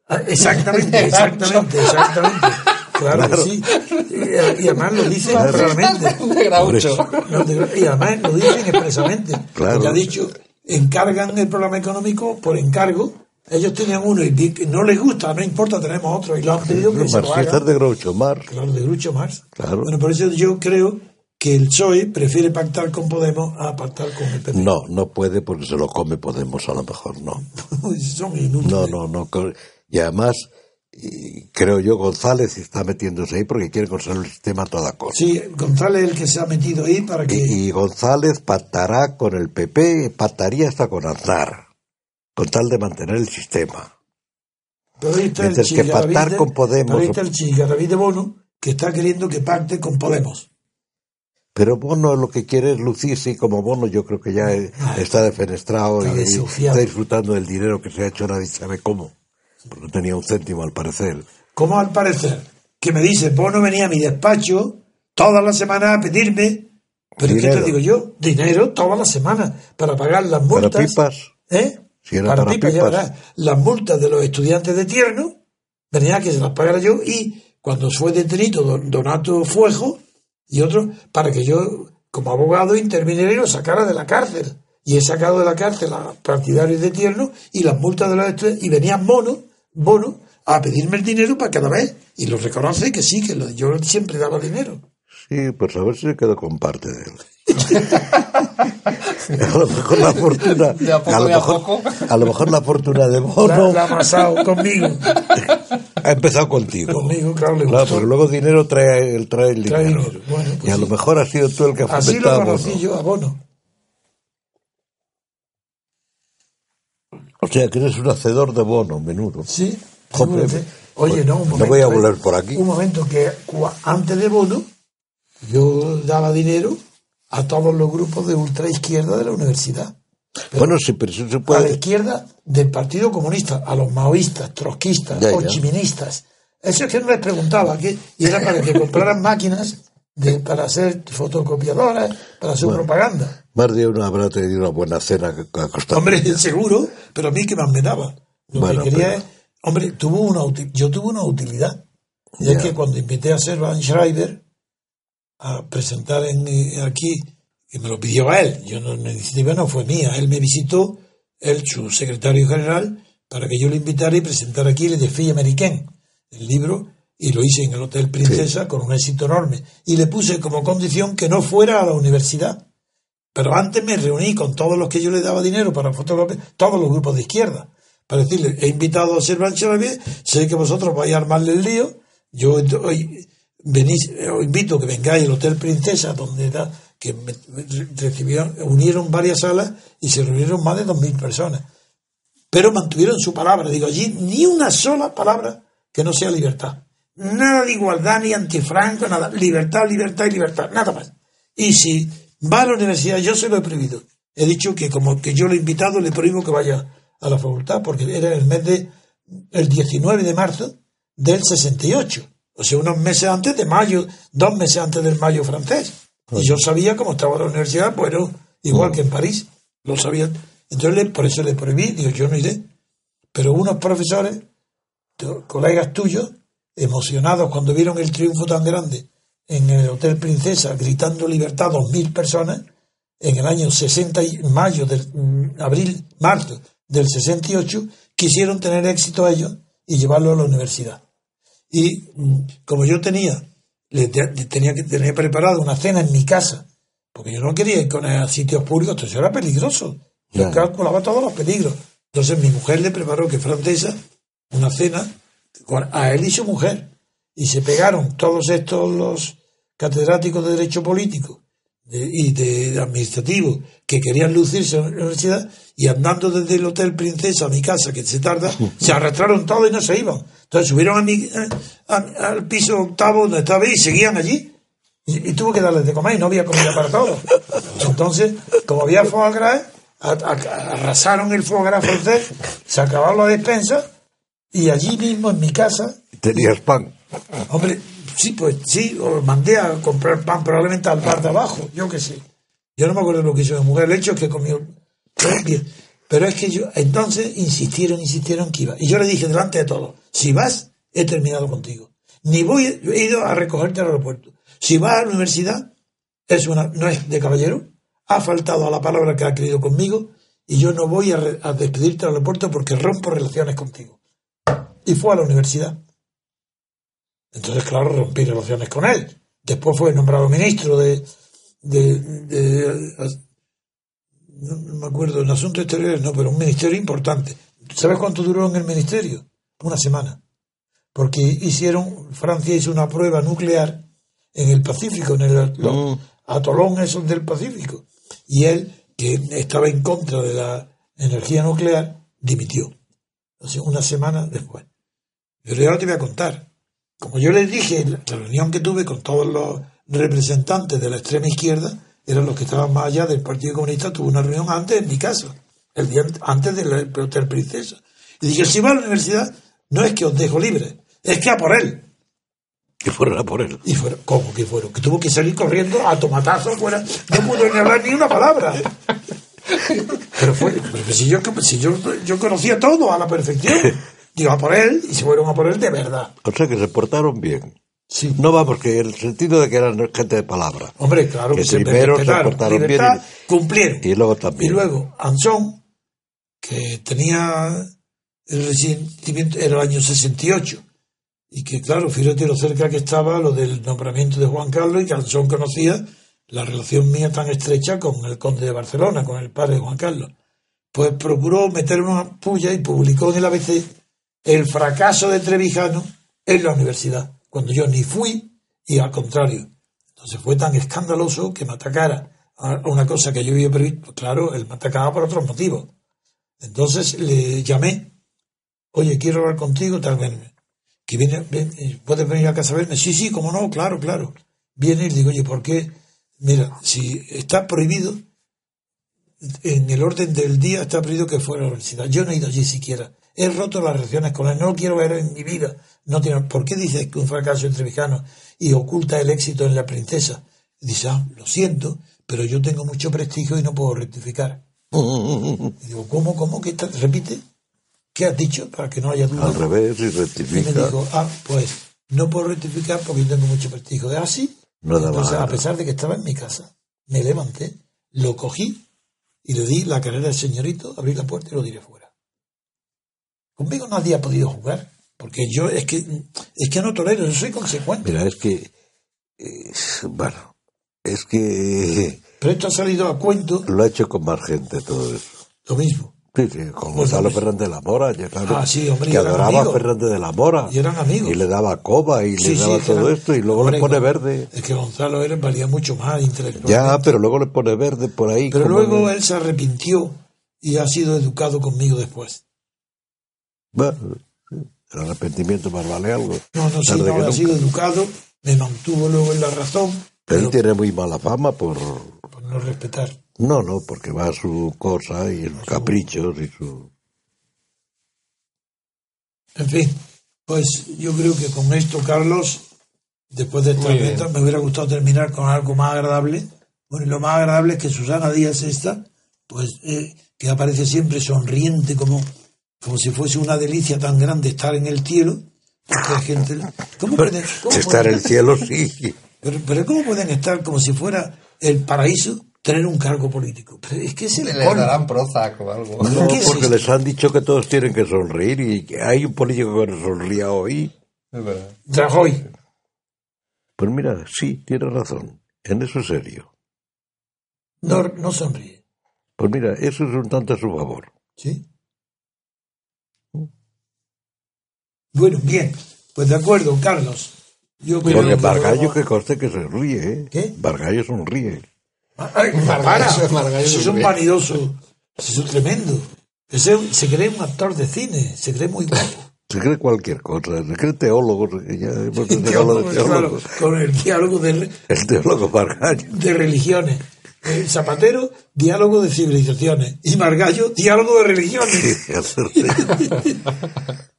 Ah, Exactamente, (laughs) exactamente, exactamente. Claro, que sí. Y, y además lo dicen realmente. De Groucho. No, de- Y además lo dicen expresamente. Claro. Porque ha dicho, encargan el programa económico por encargo. Ellos tenían uno y no les gusta, no importa, tenemos otro. Y lo han pedido que Los se lo marxistas hagan. de Groucho Marx. Claro, de Grucho Marx. Claro. Bueno, por eso yo creo que el PSOE prefiere pactar con Podemos a pactar con el PP. No, no puede porque se lo come Podemos, a lo mejor no. (laughs) Son inútiles. No, no, no. Y además, y creo yo, González está metiéndose ahí porque quiere conservar el sistema a toda costa. Sí, González es el que se ha metido ahí para que... Y, y González pactará con el PP, pactaría hasta con Aznar, con tal de mantener el sistema. Pero ahí está el que pactar de- con Podemos- pero ahí está el Chigaraví de Bono que está queriendo que pacte con Podemos. Pero Bono lo que quiere es lucirse y como Bono yo creo que ya está defenestrado Está y, está disfrutando del dinero que se ha hecho nadie sabe cómo. Porque no tenía un céntimo al parecer. ¿Cómo al parecer? Que me dice, Bono venía a mi despacho todas las semanas a pedirme, pero ¿qué te digo yo? Dinero todas las semanas para pagar las Para multas. pipas. ¿Eh? Si era para ya pipas. verás. Las multas de los estudiantes de Tierno, venía que se las pagara yo y cuando fue detenido don Donato Fuejo y otros, para que yo, como abogado, interviniera y lo sacara de la cárcel. Y he sacado de la cárcel a partidarios de Tierno y las multas de los estudiantes, y venían mono, bono, a pedirme el dinero para cada vez. Y lo reconoce que sí, que yo siempre daba dinero. Sí, pues a ver si se quedó con parte de él. (laughs) a lo mejor la fortuna. De a poco, lo de a mejor, poco. a lo mejor la fortuna de Bono la ha amasado conmigo. (laughs) ha empezado contigo. Conmigo, claro, le Claro, porque luego dinero trae, el- trae el Trae dinero. dinero. Bueno, pues y a lo sí. mejor has sido tú el que ha Así lo fomentado. conocí Bono. yo a Bono. O sea, que eres un hacedor de bono, menudo. Sí. Joder. Oye, pues, no, un no momento. voy a eh. volver por aquí. Un momento que antes de Bono yo daba dinero a todos los grupos de ultraizquierda de la universidad. Bueno, sí, pero eso se A la puede. izquierda del Partido Comunista, a los maoístas, trotskistas, hochiministas. Eso es que no les preguntaba, que, y era para que compraran (laughs) máquinas de, para hacer fotocopiadoras, para su propaganda. Más de uno habrá tenido una buena cena ha costado. (laughs) Hombre, seguro, pero a mí que más me daba. Lo Bueno, que quería pero- es, hombre, tuvo una yo tuve una utilidad. Y es que cuando invité a Servan Schreiber a presentar en, eh, aquí, que me lo pidió a él, yo no, la iniciativa no fue mía, él me visitó, él, su secretario general, para que yo le invitara y presentara aquí el de Fille Américaine, el libro, y lo hice en el Hotel Princesa con un éxito enorme. Y le puse como condición que no fuera a la universidad. Pero antes me reuní con todos los que yo le daba dinero para fotocopiar, todos los grupos de izquierda, para decirle, he invitado a Servan Xavier, sé que vosotros vais a armarle el lío, yo hoy venís, eh, os invito a que vengáis al Hotel Princesa, donde da, que me- recibieron, unieron varias salas y se reunieron más de dos mil personas. Pero mantuvieron su palabra, digo, allí ni una sola palabra que no sea libertad. Nada de igualdad ni antifranco, nada. Libertad, libertad y libertad, nada más. Y si va a la universidad, yo se lo he prohibido. He dicho que como que yo lo he invitado, le prohíbo que vaya a la facultad, porque era el mes de, el 19 de marzo del 68. O sea, unos meses antes de mayo, dos meses antes del mayo francés. Y yo sabía cómo estaba la universidad, bueno, igual que en París, lo sabía. Entonces, por eso le prohibí, digo, yo no iré. Pero unos profesores, colegas tuyos, emocionados cuando vieron el triunfo tan grande en el Hotel Princesa, gritando libertad, dos mil personas, en el año 60, mayo, del, mm, abril, marzo del 68, quisieron tener éxito ellos y llevarlo a la universidad. Y mm, como yo tenía, tenía que tener preparado una cena en mi casa, porque yo no quería ir con a sitios públicos, entonces era peligroso. Yo calculaba todos los peligros. Entonces mi mujer le preparó, que francesa, una cena a él y su mujer. Y se pegaron todos estos los catedráticos de Derecho Político y de, administrativo que querían lucirse en la universidad y andando desde el Hotel Princesa a mi casa, que se tarda, (laughs) se arrastraron todos y no se iban. Entonces subieron a mi, eh, al piso octavo donde estaba y seguían allí. Y, tuvo que darles de comer y no había comida para todos. Entonces, como había foie gras, arrasaron el foie gras francés, se acabaron la despensa y allí mismo en mi casa. ¿Tenías pan? Hombre, sí, pues sí, os mandé a comprar pan probablemente al bar de abajo, yo qué sé. Yo no me acuerdo lo que hizo mi mujer, el hecho es que comió. Pero es que yo, entonces insistieron, insistieron que iba. Y yo le dije delante de todos, si vas, he terminado contigo. Ni voy, he ido a recogerte al aeropuerto. Si vas a la universidad, es una, no es de caballero, ha faltado a la palabra que ha querido conmigo y yo no voy a, a despedirte al aeropuerto porque rompo relaciones contigo. Y fue a la universidad. Entonces, claro, rompí relaciones con él. Después fue nombrado ministro de, de, no, me acuerdo, en asuntos exteriores, no, pero un ministerio importante. ¿Sabes cuánto duró en el ministerio? Una semana. Porque hicieron, Francia hizo una prueba nuclear en el Pacífico, en el mm. atolón esos del Pacífico. Y él, que estaba en contra de la energía nuclear, dimitió. una semana después. Pero ahora te voy a contar. Como yo les dije, la reunión que tuve con todos los representantes de la extrema izquierda eran los que estaban más allá del Partido Comunista. Tuve una reunión antes en mi casa, el día antes del Hotel Princesa. Y dije, si va a la universidad, no es que os dejo libre, es que a por él. Que fueron a por él. Y fueron, ¿Cómo que fueron? Que tuvo que salir corriendo a tomatazos fuera. No pudo ni hablar ni una palabra. (laughs) Pero fue, si, yo, si yo, yo conocía todo a la perfección. (laughs) Digo, a por él y se fueron a por él de verdad. O sea que se portaron bien. Sí. No va porque el sentido de que eran gente de palabra. Hombre, claro que, primero se, portaron bien. Y, cumplieron. Y luego también. Y luego, Anson, que tenía el resentimiento, era el año 68. Y que, claro, fíjate lo cerca que estaba lo del nombramiento de Juan Carlos y que Anson conocía la relación mía tan estrecha con el conde de Barcelona, con el padre de Juan Carlos. Pues procuró meter una puya y publicó en el ABC el fracaso de Trevijano en la universidad, cuando yo ni fui y al contrario. Entonces fue tan escandaloso que me atacara a una cosa que yo había previsto. Claro, él me atacaba por otros motivos. Entonces le llamé, oye, quiero hablar contigo, tal vez. Que viene, eh, ¿Puedes venir a casa a verme? Sí, sí, como no, claro, claro. Viene y le digo, oye, ¿por qué? Mira, si está prohibido, en el orden del día está prohibido que fuera a la universidad. Yo no he ido allí siquiera. He roto las relaciones con él, no lo quiero ver en mi vida. No tiene, ¿Por qué dice que un fracaso entre mexicanos y oculta el éxito en la princesa? dice, ah, lo siento, pero yo tengo mucho prestigio y no puedo rectificar. y digo, ¿cómo, cómo? ¿Qué repite? ¿Qué has dicho? Para que no haya duda. Al revés, y rectifica. Y me dijo, ah, pues no puedo rectificar porque yo tengo mucho prestigio. ¿Es así? No Entonces, a pesar de que estaba en mi casa, me levanté, lo cogí y le di la carrera al señorito, abrí la puerta y lo diré fuera. Conmigo nadie ha podido jugar, porque yo es que es que no tolero, yo soy consecuente. Mira, es que eh, bueno, es que pero esto ha salido a cuento. Lo ha hecho con más gente todo eso. Lo mismo. Sí, sí, con pues Gonzalo Fernández de la Mora, ah, sí, hombre, que adoraba a Fernández de la Mora. Y eran amigos. Y le daba coba y le daba todo esto y luego le pone verde. Es que Gonzalo era, valía mucho más intelectual. Ya, pero luego le pone verde por ahí. Pero luego él se arrepintió y ha sido educado conmigo después. Bueno, el arrepentimiento más vale algo. No, no, sí, no, ha sido educado, me mantuvo luego en la razón. Pero, él tiene muy mala fama por... Por no respetar. No, no, porque va a su cosa y sus caprichos y su... En fin, pues yo creo que con esto, Carlos, después de esta meta, me hubiera gustado terminar con algo más agradable. Bueno, y lo más agradable es que Susana Díaz esta, pues eh, que aparece siempre sonriente como, como si fuese una delicia tan grande estar en el cielo. Porque hay gente, ¿cómo pueden, (laughs) cómo Estar en el cielo, sí. pero, pero ¿cómo pueden estar como si fuera el paraíso tener un cargo político? Pero es que Les colmo. darán Prozac o algo. No, ¿Qué es porque esto? les han dicho que todos tienen que sonreír y que hay un político que no sonría hoy. Es verdad. Rajoy. Pues mira, sí, tiene razón. En eso es serio. No, no sonríe. Pues mira, eso es un tanto a su favor. ¿Sí? Bueno, bien. Pues de acuerdo, Carlos. Yo creo Porque vamos- que conste que se ríe, ¿eh? ¿Qué? Margallo sonríe. Ay, para. Margallo Si se son vanidosos. Si son tremendos. Ese se cree un actor de cine. Se cree muy guapo. Se cree cualquier cosa, se cree teólogo. Ya hemos Teólogo, de claro, teólogos. con el diálogo de, re- El teólogo Margallo. de religiones. El Zapatero, diálogo de civilizaciones. Y Margallo, diálogo de religiones. (laughs)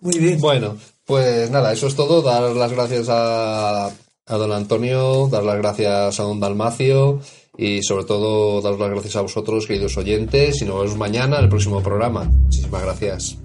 Muy bien. Bueno, pues nada, eso es todo. Dar las gracias a, a don Antonio, dar las gracias a don Dalmacio y sobre todo dar las gracias a vosotros, queridos oyentes, y nos vemos mañana en el próximo programa. Muchísimas gracias.